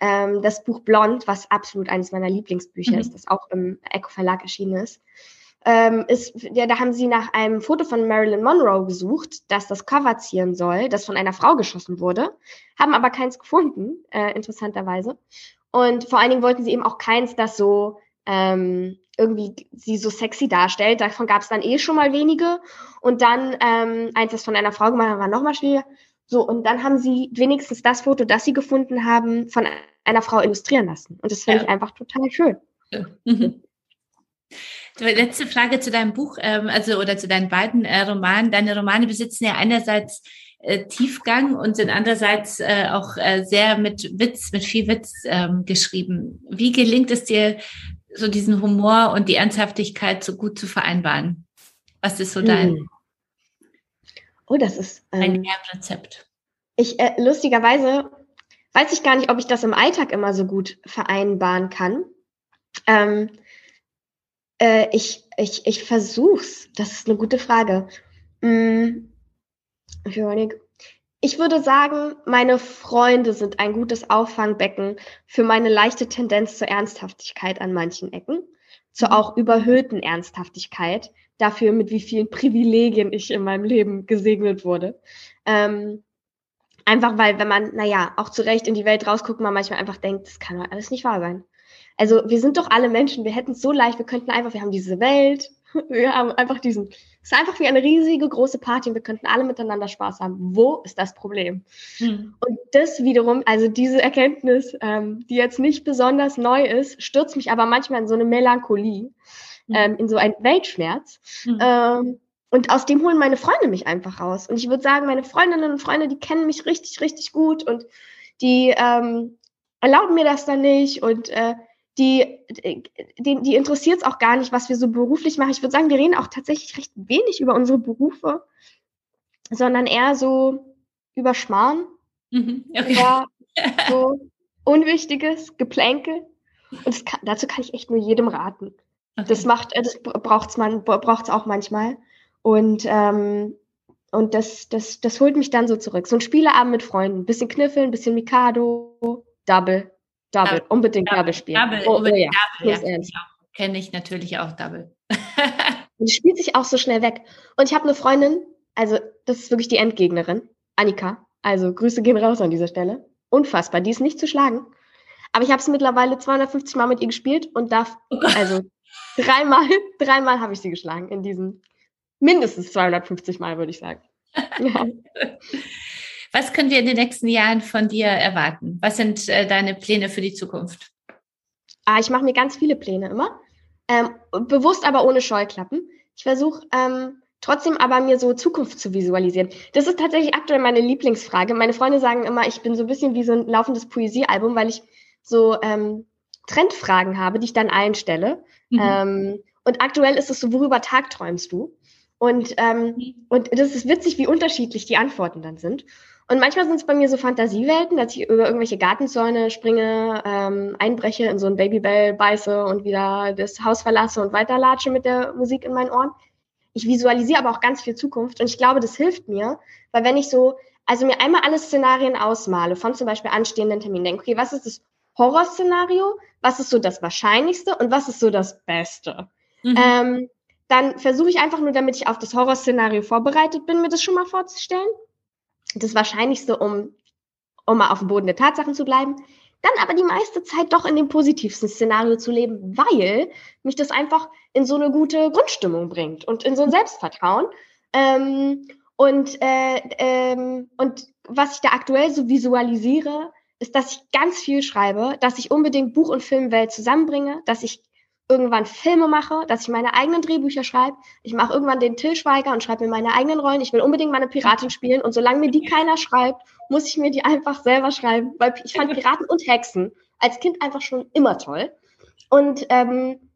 [SPEAKER 2] ähm, das Buch Blond, was absolut eines meiner Lieblingsbücher mhm. ist, das auch im Echo Verlag erschienen ist. Ähm, ist, ja, da haben sie nach einem Foto von Marilyn Monroe gesucht, das das Cover zieren soll, das von einer Frau geschossen wurde, haben aber keins gefunden, äh, interessanterweise. Und vor allen Dingen wollten sie eben auch keins, das so ähm, irgendwie sie so sexy darstellt. Davon gab es dann eh schon mal wenige. Und dann ähm, eins, das von einer Frau gemacht hat, war noch mal schwieriger. So, und dann haben sie wenigstens das Foto, das sie gefunden haben, von einer Frau illustrieren lassen. Und das finde ja. ich einfach total schön. Ja. Mhm.
[SPEAKER 1] Letzte Frage zu deinem Buch, ähm, also oder zu deinen beiden äh, Romanen. Deine Romane besitzen ja einerseits äh, Tiefgang und sind andererseits äh, auch sehr mit Witz, mit viel Witz ähm, geschrieben. Wie gelingt es dir, so diesen Humor und die Ernsthaftigkeit so gut zu vereinbaren? Was ist so dein? Hm.
[SPEAKER 2] Oh, das ist
[SPEAKER 1] ähm, ein Rezept.
[SPEAKER 2] Ich äh, lustigerweise weiß ich gar nicht, ob ich das im Alltag immer so gut vereinbaren kann. Ähm, äh, ich ich, ich versuch's. Das ist eine gute Frage. Hm, ich würde sagen, meine Freunde sind ein gutes Auffangbecken für meine leichte Tendenz zur Ernsthaftigkeit an manchen Ecken, zur mhm. auch überhöhten Ernsthaftigkeit, dafür, mit wie vielen Privilegien ich in meinem Leben gesegnet wurde. Ähm, einfach weil, wenn man, naja, auch zu Recht in die Welt rausguckt, man manchmal einfach denkt, das kann doch alles nicht wahr sein. Also wir sind doch alle Menschen, wir hätten es so leicht, wir könnten einfach, wir haben diese Welt, wir haben einfach diesen, es ist einfach wie eine riesige große Party und wir könnten alle miteinander Spaß haben. Wo ist das Problem? Hm. Und das wiederum, also diese Erkenntnis, ähm, die jetzt nicht besonders neu ist, stürzt mich aber manchmal in so eine Melancholie, hm. ähm, in so einen Weltschmerz. Hm. Ähm, und aus dem holen meine Freunde mich einfach raus. Und ich würde sagen, meine Freundinnen und Freunde, die kennen mich richtig, richtig gut und die ähm, erlauben mir das dann nicht und äh, die, die, die interessiert es auch gar nicht, was wir so beruflich machen. Ich würde sagen, wir reden auch tatsächlich recht wenig über unsere Berufe, sondern eher so über Schmarrn, mhm, okay. über so unwichtiges Geplänkel. Und kann, dazu kann ich echt nur jedem raten. Okay. Das macht, äh, das braucht's man, braucht's auch manchmal. Und ähm, und das, das, das holt mich dann so zurück. So ein Spieleabend mit Freunden, bisschen kniffeln, bisschen Mikado, Double, Double, unbedingt Double, Double spielen. Double, oh, unbedingt
[SPEAKER 1] oh, ja. Double, ja. Kenne ich natürlich auch Double.
[SPEAKER 2] die spielt sich auch so schnell weg. Und ich habe eine Freundin, also das ist wirklich die Endgegnerin, Annika. Also Grüße gehen raus an dieser Stelle. Unfassbar, die ist nicht zu schlagen. Aber ich habe es mittlerweile 250 Mal mit ihr gespielt und darf, oh also dreimal, dreimal habe ich sie geschlagen in diesen mindestens 250 Mal, würde ich sagen. Ja.
[SPEAKER 1] Was können wir in den nächsten Jahren von dir erwarten? Was sind äh, deine Pläne für die Zukunft?
[SPEAKER 2] Ah, ich mache mir ganz viele Pläne immer. Ähm, bewusst aber ohne Scheuklappen. Ich versuche ähm, trotzdem aber mir so Zukunft zu visualisieren. Das ist tatsächlich aktuell meine Lieblingsfrage. Meine Freunde sagen immer, ich bin so ein bisschen wie so ein laufendes Poesiealbum, weil ich so ähm, Trendfragen habe, die ich dann allen stelle. Mhm. Ähm, und aktuell ist es so, worüber tagträumst du? Und, ähm, mhm. und das ist witzig, wie unterschiedlich die Antworten dann sind. Und manchmal sind es bei mir so Fantasiewelten, dass ich über irgendwelche Gartenzäune springe, ähm, einbreche, in so ein Babybell beiße und wieder das Haus verlasse und weiterlatsche mit der Musik in meinen Ohren. Ich visualisiere aber auch ganz viel Zukunft und ich glaube, das hilft mir, weil wenn ich so, also mir einmal alle Szenarien ausmale, von zum Beispiel anstehenden Terminen, denke, okay, was ist das Horrorszenario, was ist so das Wahrscheinlichste und was ist so das Beste? Mhm. Ähm, dann versuche ich einfach nur, damit ich auf das Horrorszenario vorbereitet bin, mir das schon mal vorzustellen das Wahrscheinlichste, um, um mal auf dem Boden der Tatsachen zu bleiben. Dann aber die meiste Zeit doch in dem positivsten Szenario zu leben, weil mich das einfach in so eine gute Grundstimmung bringt und in so ein Selbstvertrauen. Ähm, und, äh, ähm, und was ich da aktuell so visualisiere, ist, dass ich ganz viel schreibe, dass ich unbedingt Buch- und Filmwelt zusammenbringe, dass ich irgendwann Filme mache, dass ich meine eigenen Drehbücher schreibe. Ich mache irgendwann den Till Schweiger und schreibe mir meine eigenen Rollen. Ich will unbedingt meine Piratin spielen und solange mir die keiner schreibt, muss ich mir die einfach selber schreiben, weil ich fand Piraten und Hexen als Kind einfach schon immer toll. Und ähm,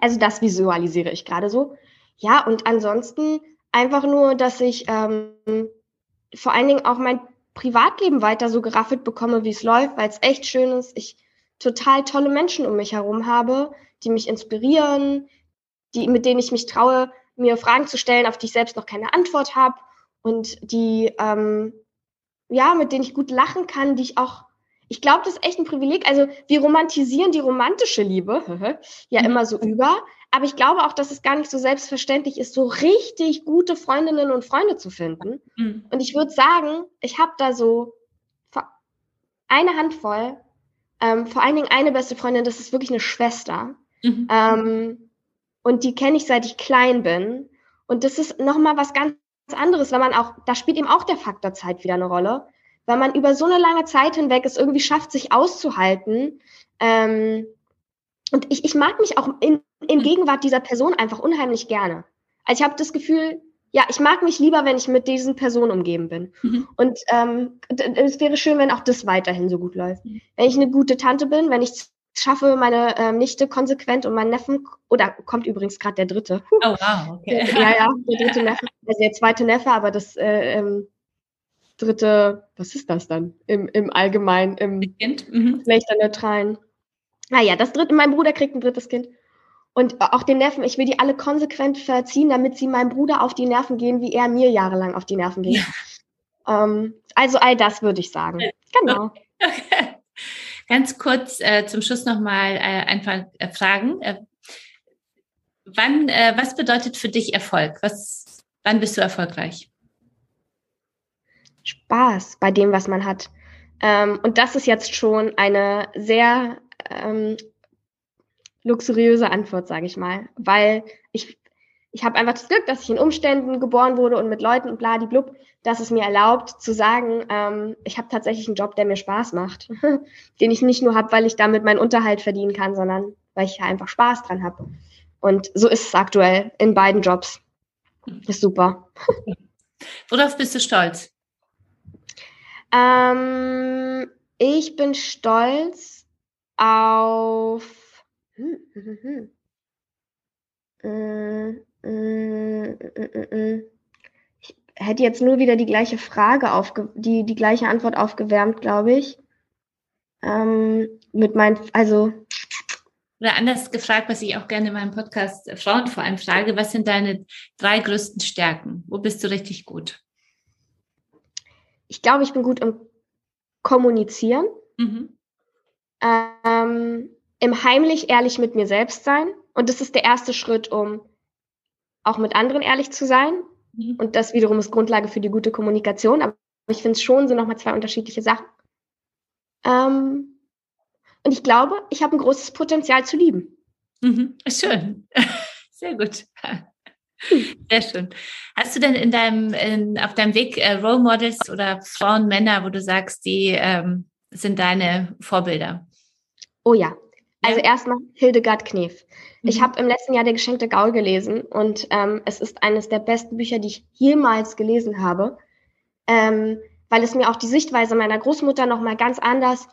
[SPEAKER 2] also das visualisiere ich gerade so. Ja, und ansonsten einfach nur, dass ich ähm, vor allen Dingen auch mein Privatleben weiter so geraffelt bekomme, wie es läuft, weil es echt schön ist. Ich total tolle Menschen um mich herum habe, die mich inspirieren, die, mit denen ich mich traue, mir Fragen zu stellen, auf die ich selbst noch keine Antwort habe und die, ähm, ja, mit denen ich gut lachen kann, die ich auch, ich glaube, das ist echt ein Privileg. Also wir romantisieren die romantische Liebe ja mhm. immer so über. Aber ich glaube auch, dass es gar nicht so selbstverständlich ist, so richtig gute Freundinnen und Freunde zu finden. Mhm. Und ich würde sagen, ich habe da so eine Handvoll, ähm, vor allen Dingen eine beste Freundin, das ist wirklich eine Schwester. Mhm. Ähm, und die kenne ich seit ich klein bin. Und das ist nochmal was ganz anderes, wenn man auch, da spielt eben auch der Faktor Zeit wieder eine Rolle, weil man über so eine lange Zeit hinweg es irgendwie schafft, sich auszuhalten. Ähm, und ich, ich mag mich auch in, in mhm. Gegenwart dieser Person einfach unheimlich gerne. Also ich habe das Gefühl, ja, ich mag mich lieber, wenn ich mit diesen Personen umgeben bin. Mhm. Und ähm, es wäre schön, wenn auch das weiterhin so gut läuft. Mhm. Wenn ich eine gute Tante bin, wenn ich schaffe, meine ähm, Nichte konsequent und meinen Neffen, oder kommt übrigens gerade der dritte.
[SPEAKER 1] Huh. Oh wow, okay.
[SPEAKER 2] Ja, ja, der dritte Neffe, also der zweite Neffe, aber das äh, ähm, dritte, was ist das dann? Im, im Allgemeinen, im
[SPEAKER 1] Kind? Mhm.
[SPEAKER 2] Naja, das dritte, mein Bruder kriegt ein drittes Kind. Und auch den Neffen, ich will die alle konsequent verziehen, damit sie meinem Bruder auf die Nerven gehen, wie er mir jahrelang auf die Nerven geht. Ja. Ähm, also all das würde ich sagen. Genau.
[SPEAKER 1] Okay. Ganz kurz äh, zum Schluss nochmal äh, einfach äh, fragen. Äh, wann, äh, was bedeutet für dich Erfolg? Was, wann bist du erfolgreich?
[SPEAKER 2] Spaß bei dem, was man hat. Ähm, und das ist jetzt schon eine sehr ähm, luxuriöse Antwort, sage ich mal, weil ich ich habe einfach das Glück, dass ich in Umständen geboren wurde und mit Leuten und bladiblub, dass es mir erlaubt zu sagen, ähm, ich habe tatsächlich einen Job, der mir Spaß macht, den ich nicht nur habe, weil ich damit meinen Unterhalt verdienen kann, sondern weil ich einfach Spaß dran habe. Und so ist es aktuell in beiden Jobs. Ist super.
[SPEAKER 1] Worauf bist du stolz?
[SPEAKER 2] Ähm, ich bin stolz auf. Hm, hm, hm, hm. Mm, mm, ich hätte jetzt nur wieder die gleiche Frage aufge die, die gleiche Antwort aufgewärmt, glaube ich. Ähm, mit meinen, also.
[SPEAKER 1] Oder anders gefragt, was ich auch gerne in meinem Podcast Frauen vor allem frage, was sind deine drei größten Stärken? Wo bist du richtig gut?
[SPEAKER 2] Ich glaube, ich bin gut im Kommunizieren, mhm. ähm, im heimlich ehrlich mit mir selbst sein. Und das ist der erste Schritt, um auch mit anderen ehrlich zu sein. Mhm. Und das wiederum ist Grundlage für die gute Kommunikation. Aber ich finde es schon, sind nochmal zwei unterschiedliche Sachen. Ähm, und ich glaube, ich habe ein großes Potenzial zu lieben.
[SPEAKER 1] Mhm. Schön. Sehr gut. Sehr schön. Hast du denn in deinem, in, auf deinem Weg äh, Role Models oder Frauen, Männer, wo du sagst, die ähm, sind deine Vorbilder?
[SPEAKER 2] Oh ja, also erstmal Hildegard Knef. Ich mhm. habe im letzten Jahr Der geschenkte Gaul gelesen und ähm, es ist eines der besten Bücher, die ich jemals gelesen habe, ähm, weil es mir auch die Sichtweise meiner Großmutter nochmal ganz anders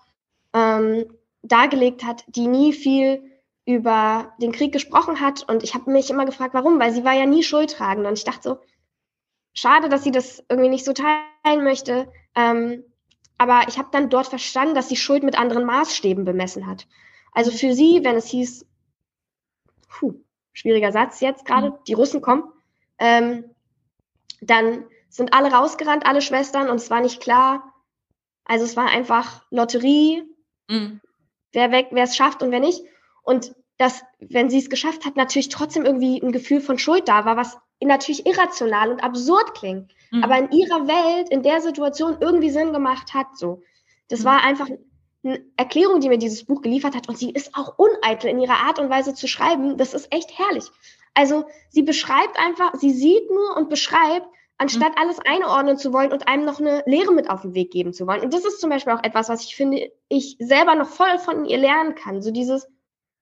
[SPEAKER 2] ähm, dargelegt hat, die nie viel über den Krieg gesprochen hat. Und ich habe mich immer gefragt, warum, weil sie war ja nie schuldtragend. Und ich dachte so, schade, dass sie das irgendwie nicht so teilen möchte. Ähm, aber ich habe dann dort verstanden, dass sie Schuld mit anderen Maßstäben bemessen hat. Also für sie, wenn es hieß, puh, schwieriger Satz jetzt gerade, mhm. die Russen kommen, ähm, dann sind alle rausgerannt, alle Schwestern, und es war nicht klar. Also es war einfach Lotterie, mhm. wer weg, wer es schafft und wer nicht. Und dass, wenn sie es geschafft hat, natürlich trotzdem irgendwie ein Gefühl von Schuld da war, was natürlich irrational und absurd klingt, mhm. aber in ihrer Welt, in der Situation irgendwie Sinn gemacht hat, so. Das mhm. war einfach Erklärung, die mir dieses Buch geliefert hat. Und sie ist auch uneitel in ihrer Art und Weise zu schreiben. Das ist echt herrlich. Also sie beschreibt einfach, sie sieht nur und beschreibt, anstatt mhm. alles einordnen zu wollen und einem noch eine Lehre mit auf den Weg geben zu wollen. Und das ist zum Beispiel auch etwas, was ich finde, ich selber noch voll von ihr lernen kann. So dieses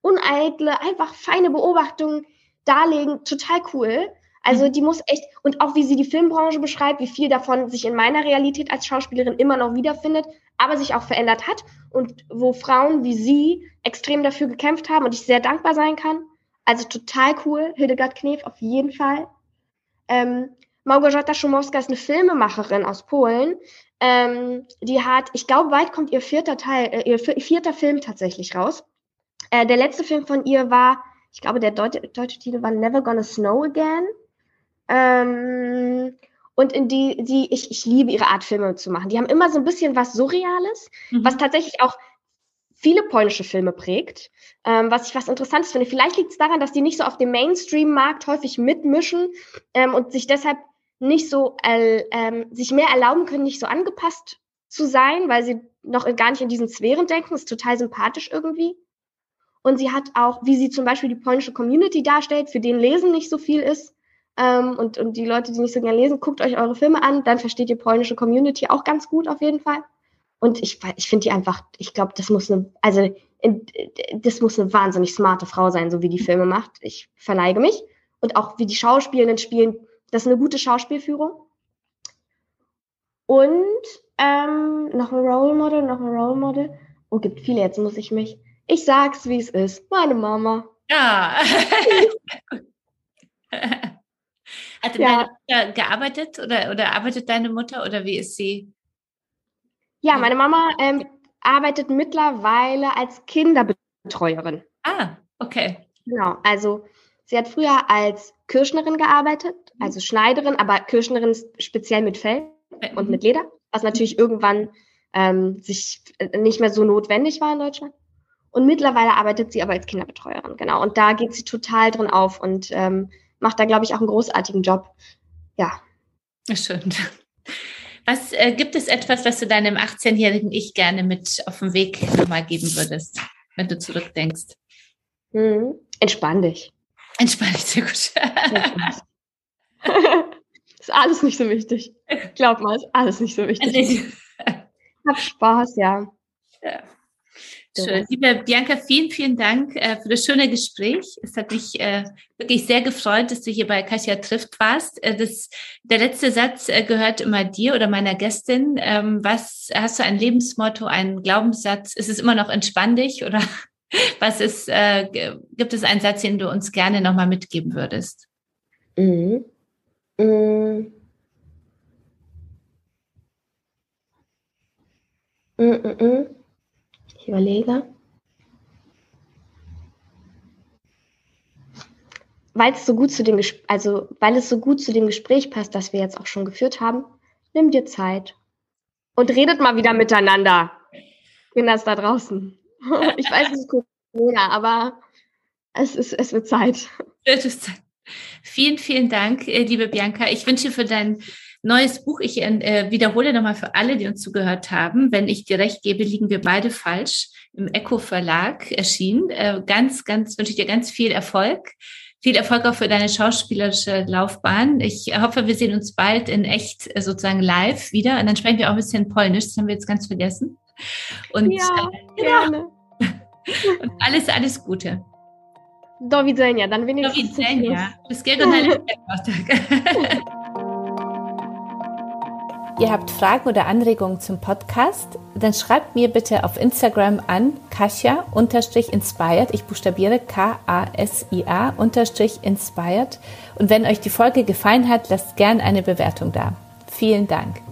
[SPEAKER 2] uneitle, einfach feine Beobachtungen darlegen, total cool. Also mhm. die muss echt, und auch wie sie die Filmbranche beschreibt, wie viel davon sich in meiner Realität als Schauspielerin immer noch wiederfindet, aber sich auch verändert hat und wo Frauen wie sie extrem dafür gekämpft haben und ich sehr dankbar sein kann. Also total cool. Hildegard Knef auf jeden Fall. Ähm, Małgorzata Szumowska ist eine Filmemacherin aus Polen. Ähm, die hat, ich glaube, bald kommt ihr vierter Teil, äh, ihr vierter Film tatsächlich raus. Äh, der letzte Film von ihr war, ich glaube, der deutsche, deutsche Titel war Never Gonna Snow Again. Ähm, Und in die, die, ich, ich liebe ihre Art, Filme zu machen. Die haben immer so ein bisschen was Surreales, mhm. was tatsächlich auch viele polnische Filme prägt. Ähm, was ich was Interessantes finde. Vielleicht liegt es daran, dass die nicht so auf dem Mainstream-Markt häufig mitmischen ähm, und sich deshalb nicht so äh, ähm, sich mehr erlauben können, nicht so angepasst zu sein, weil sie noch gar nicht in diesen Sphären denken. Ist total sympathisch irgendwie. Und sie hat auch, wie sie zum Beispiel die polnische Community darstellt, für den Lesen nicht so viel ist. Ähm, und, und die Leute, die nicht so gerne lesen, guckt euch eure Filme an, dann versteht ihr polnische Community auch ganz gut auf jeden Fall. Und ich, ich finde die einfach, ich glaube, das muss eine, also das muss eine wahnsinnig smarte Frau sein, so wie die Filme macht. Ich verneige mich. Und auch wie die Schauspielenden spielen, das ist eine gute Schauspielführung. Und ähm, noch ein Role Model, noch ein Role Model. Oh, gibt viele, jetzt muss ich mich. Ich sag's, wie es ist. Meine Mama.
[SPEAKER 1] Ja. Hat ja. deine Mutter gearbeitet oder, oder arbeitet deine Mutter oder wie ist sie?
[SPEAKER 2] Ja, meine Mama ähm, arbeitet mittlerweile als Kinderbetreuerin.
[SPEAKER 1] Ah, okay.
[SPEAKER 2] Genau, also sie hat früher als Kirschnerin gearbeitet, mhm. also Schneiderin, aber Kirschnerin speziell mit Fell mhm. und mit Leder, was natürlich irgendwann ähm, sich äh, nicht mehr so notwendig war in Deutschland. Und mittlerweile arbeitet sie aber als Kinderbetreuerin, genau. Und da geht sie total drin auf und ähm, macht da, glaube ich, auch einen großartigen Job. Ja.
[SPEAKER 1] Schön. Was äh, gibt es etwas, was du deinem 18-jährigen Ich gerne mit auf den Weg nochmal geben würdest, wenn du zurückdenkst?
[SPEAKER 2] Mhm. Entspann dich.
[SPEAKER 1] Entspann dich, sehr gut.
[SPEAKER 2] ist alles nicht so wichtig. Glaub mal, ist alles nicht so wichtig. Hab Spaß, ja.
[SPEAKER 1] ja. Schön. Liebe Bianca, vielen, vielen Dank äh, für das schöne Gespräch. Es hat mich äh, wirklich sehr gefreut, dass du hier bei Kasia trifft warst. Äh, das, der letzte Satz gehört immer dir oder meiner Gästin. Ähm, was hast du ein Lebensmotto, einen Glaubenssatz? Ist es immer noch entspann dich oder was ist, gibt es einen Satz, den du uns gerne nochmal mitgeben würdest? Mhm.
[SPEAKER 2] Mhm. Mhm. Ich überlege. Weil es so gut zu dem Gespräch, also weil es so gut zu dem Gespräch passt, das wir jetzt auch schon geführt haben, nimm dir Zeit und redet mal wieder miteinander. Kinders da draußen. Ich weiß, es ist Corona, aber es ist, es wird Zeit.
[SPEAKER 1] Vielen, vielen Dank, äh, liebe Bianca. Ich wünsche für dein neues Buch. Ich äh, wiederhole nochmal für alle, die uns zugehört haben. Wenn ich dir recht gebe, liegen wir beide falsch. Im Echo Verlag erschienen. Äh, ganz, ganz, wünsche ich dir ganz viel Erfolg. Viel Erfolg auch für deine schauspielerische Laufbahn. Ich hoffe, wir sehen uns bald in echt äh, sozusagen live wieder. Und dann sprechen wir auch ein bisschen Polnisch. Das haben wir jetzt ganz vergessen. Und,
[SPEAKER 2] ja, äh, gerne.
[SPEAKER 1] Und alles, alles Gute.
[SPEAKER 2] Do widzenia, dann
[SPEAKER 1] wenigstens. Do widzenia. Wszystkiego najlepszego. Ihr habt Fragen oder Anregungen zum Podcast? Dann schreibt mir bitte auf Instagram an Kasia-inspired. Ich buchstabiere K-A-S-I-A-inspired. Und wenn euch die Folge gefallen hat, lasst gern eine Bewertung da. Vielen Dank.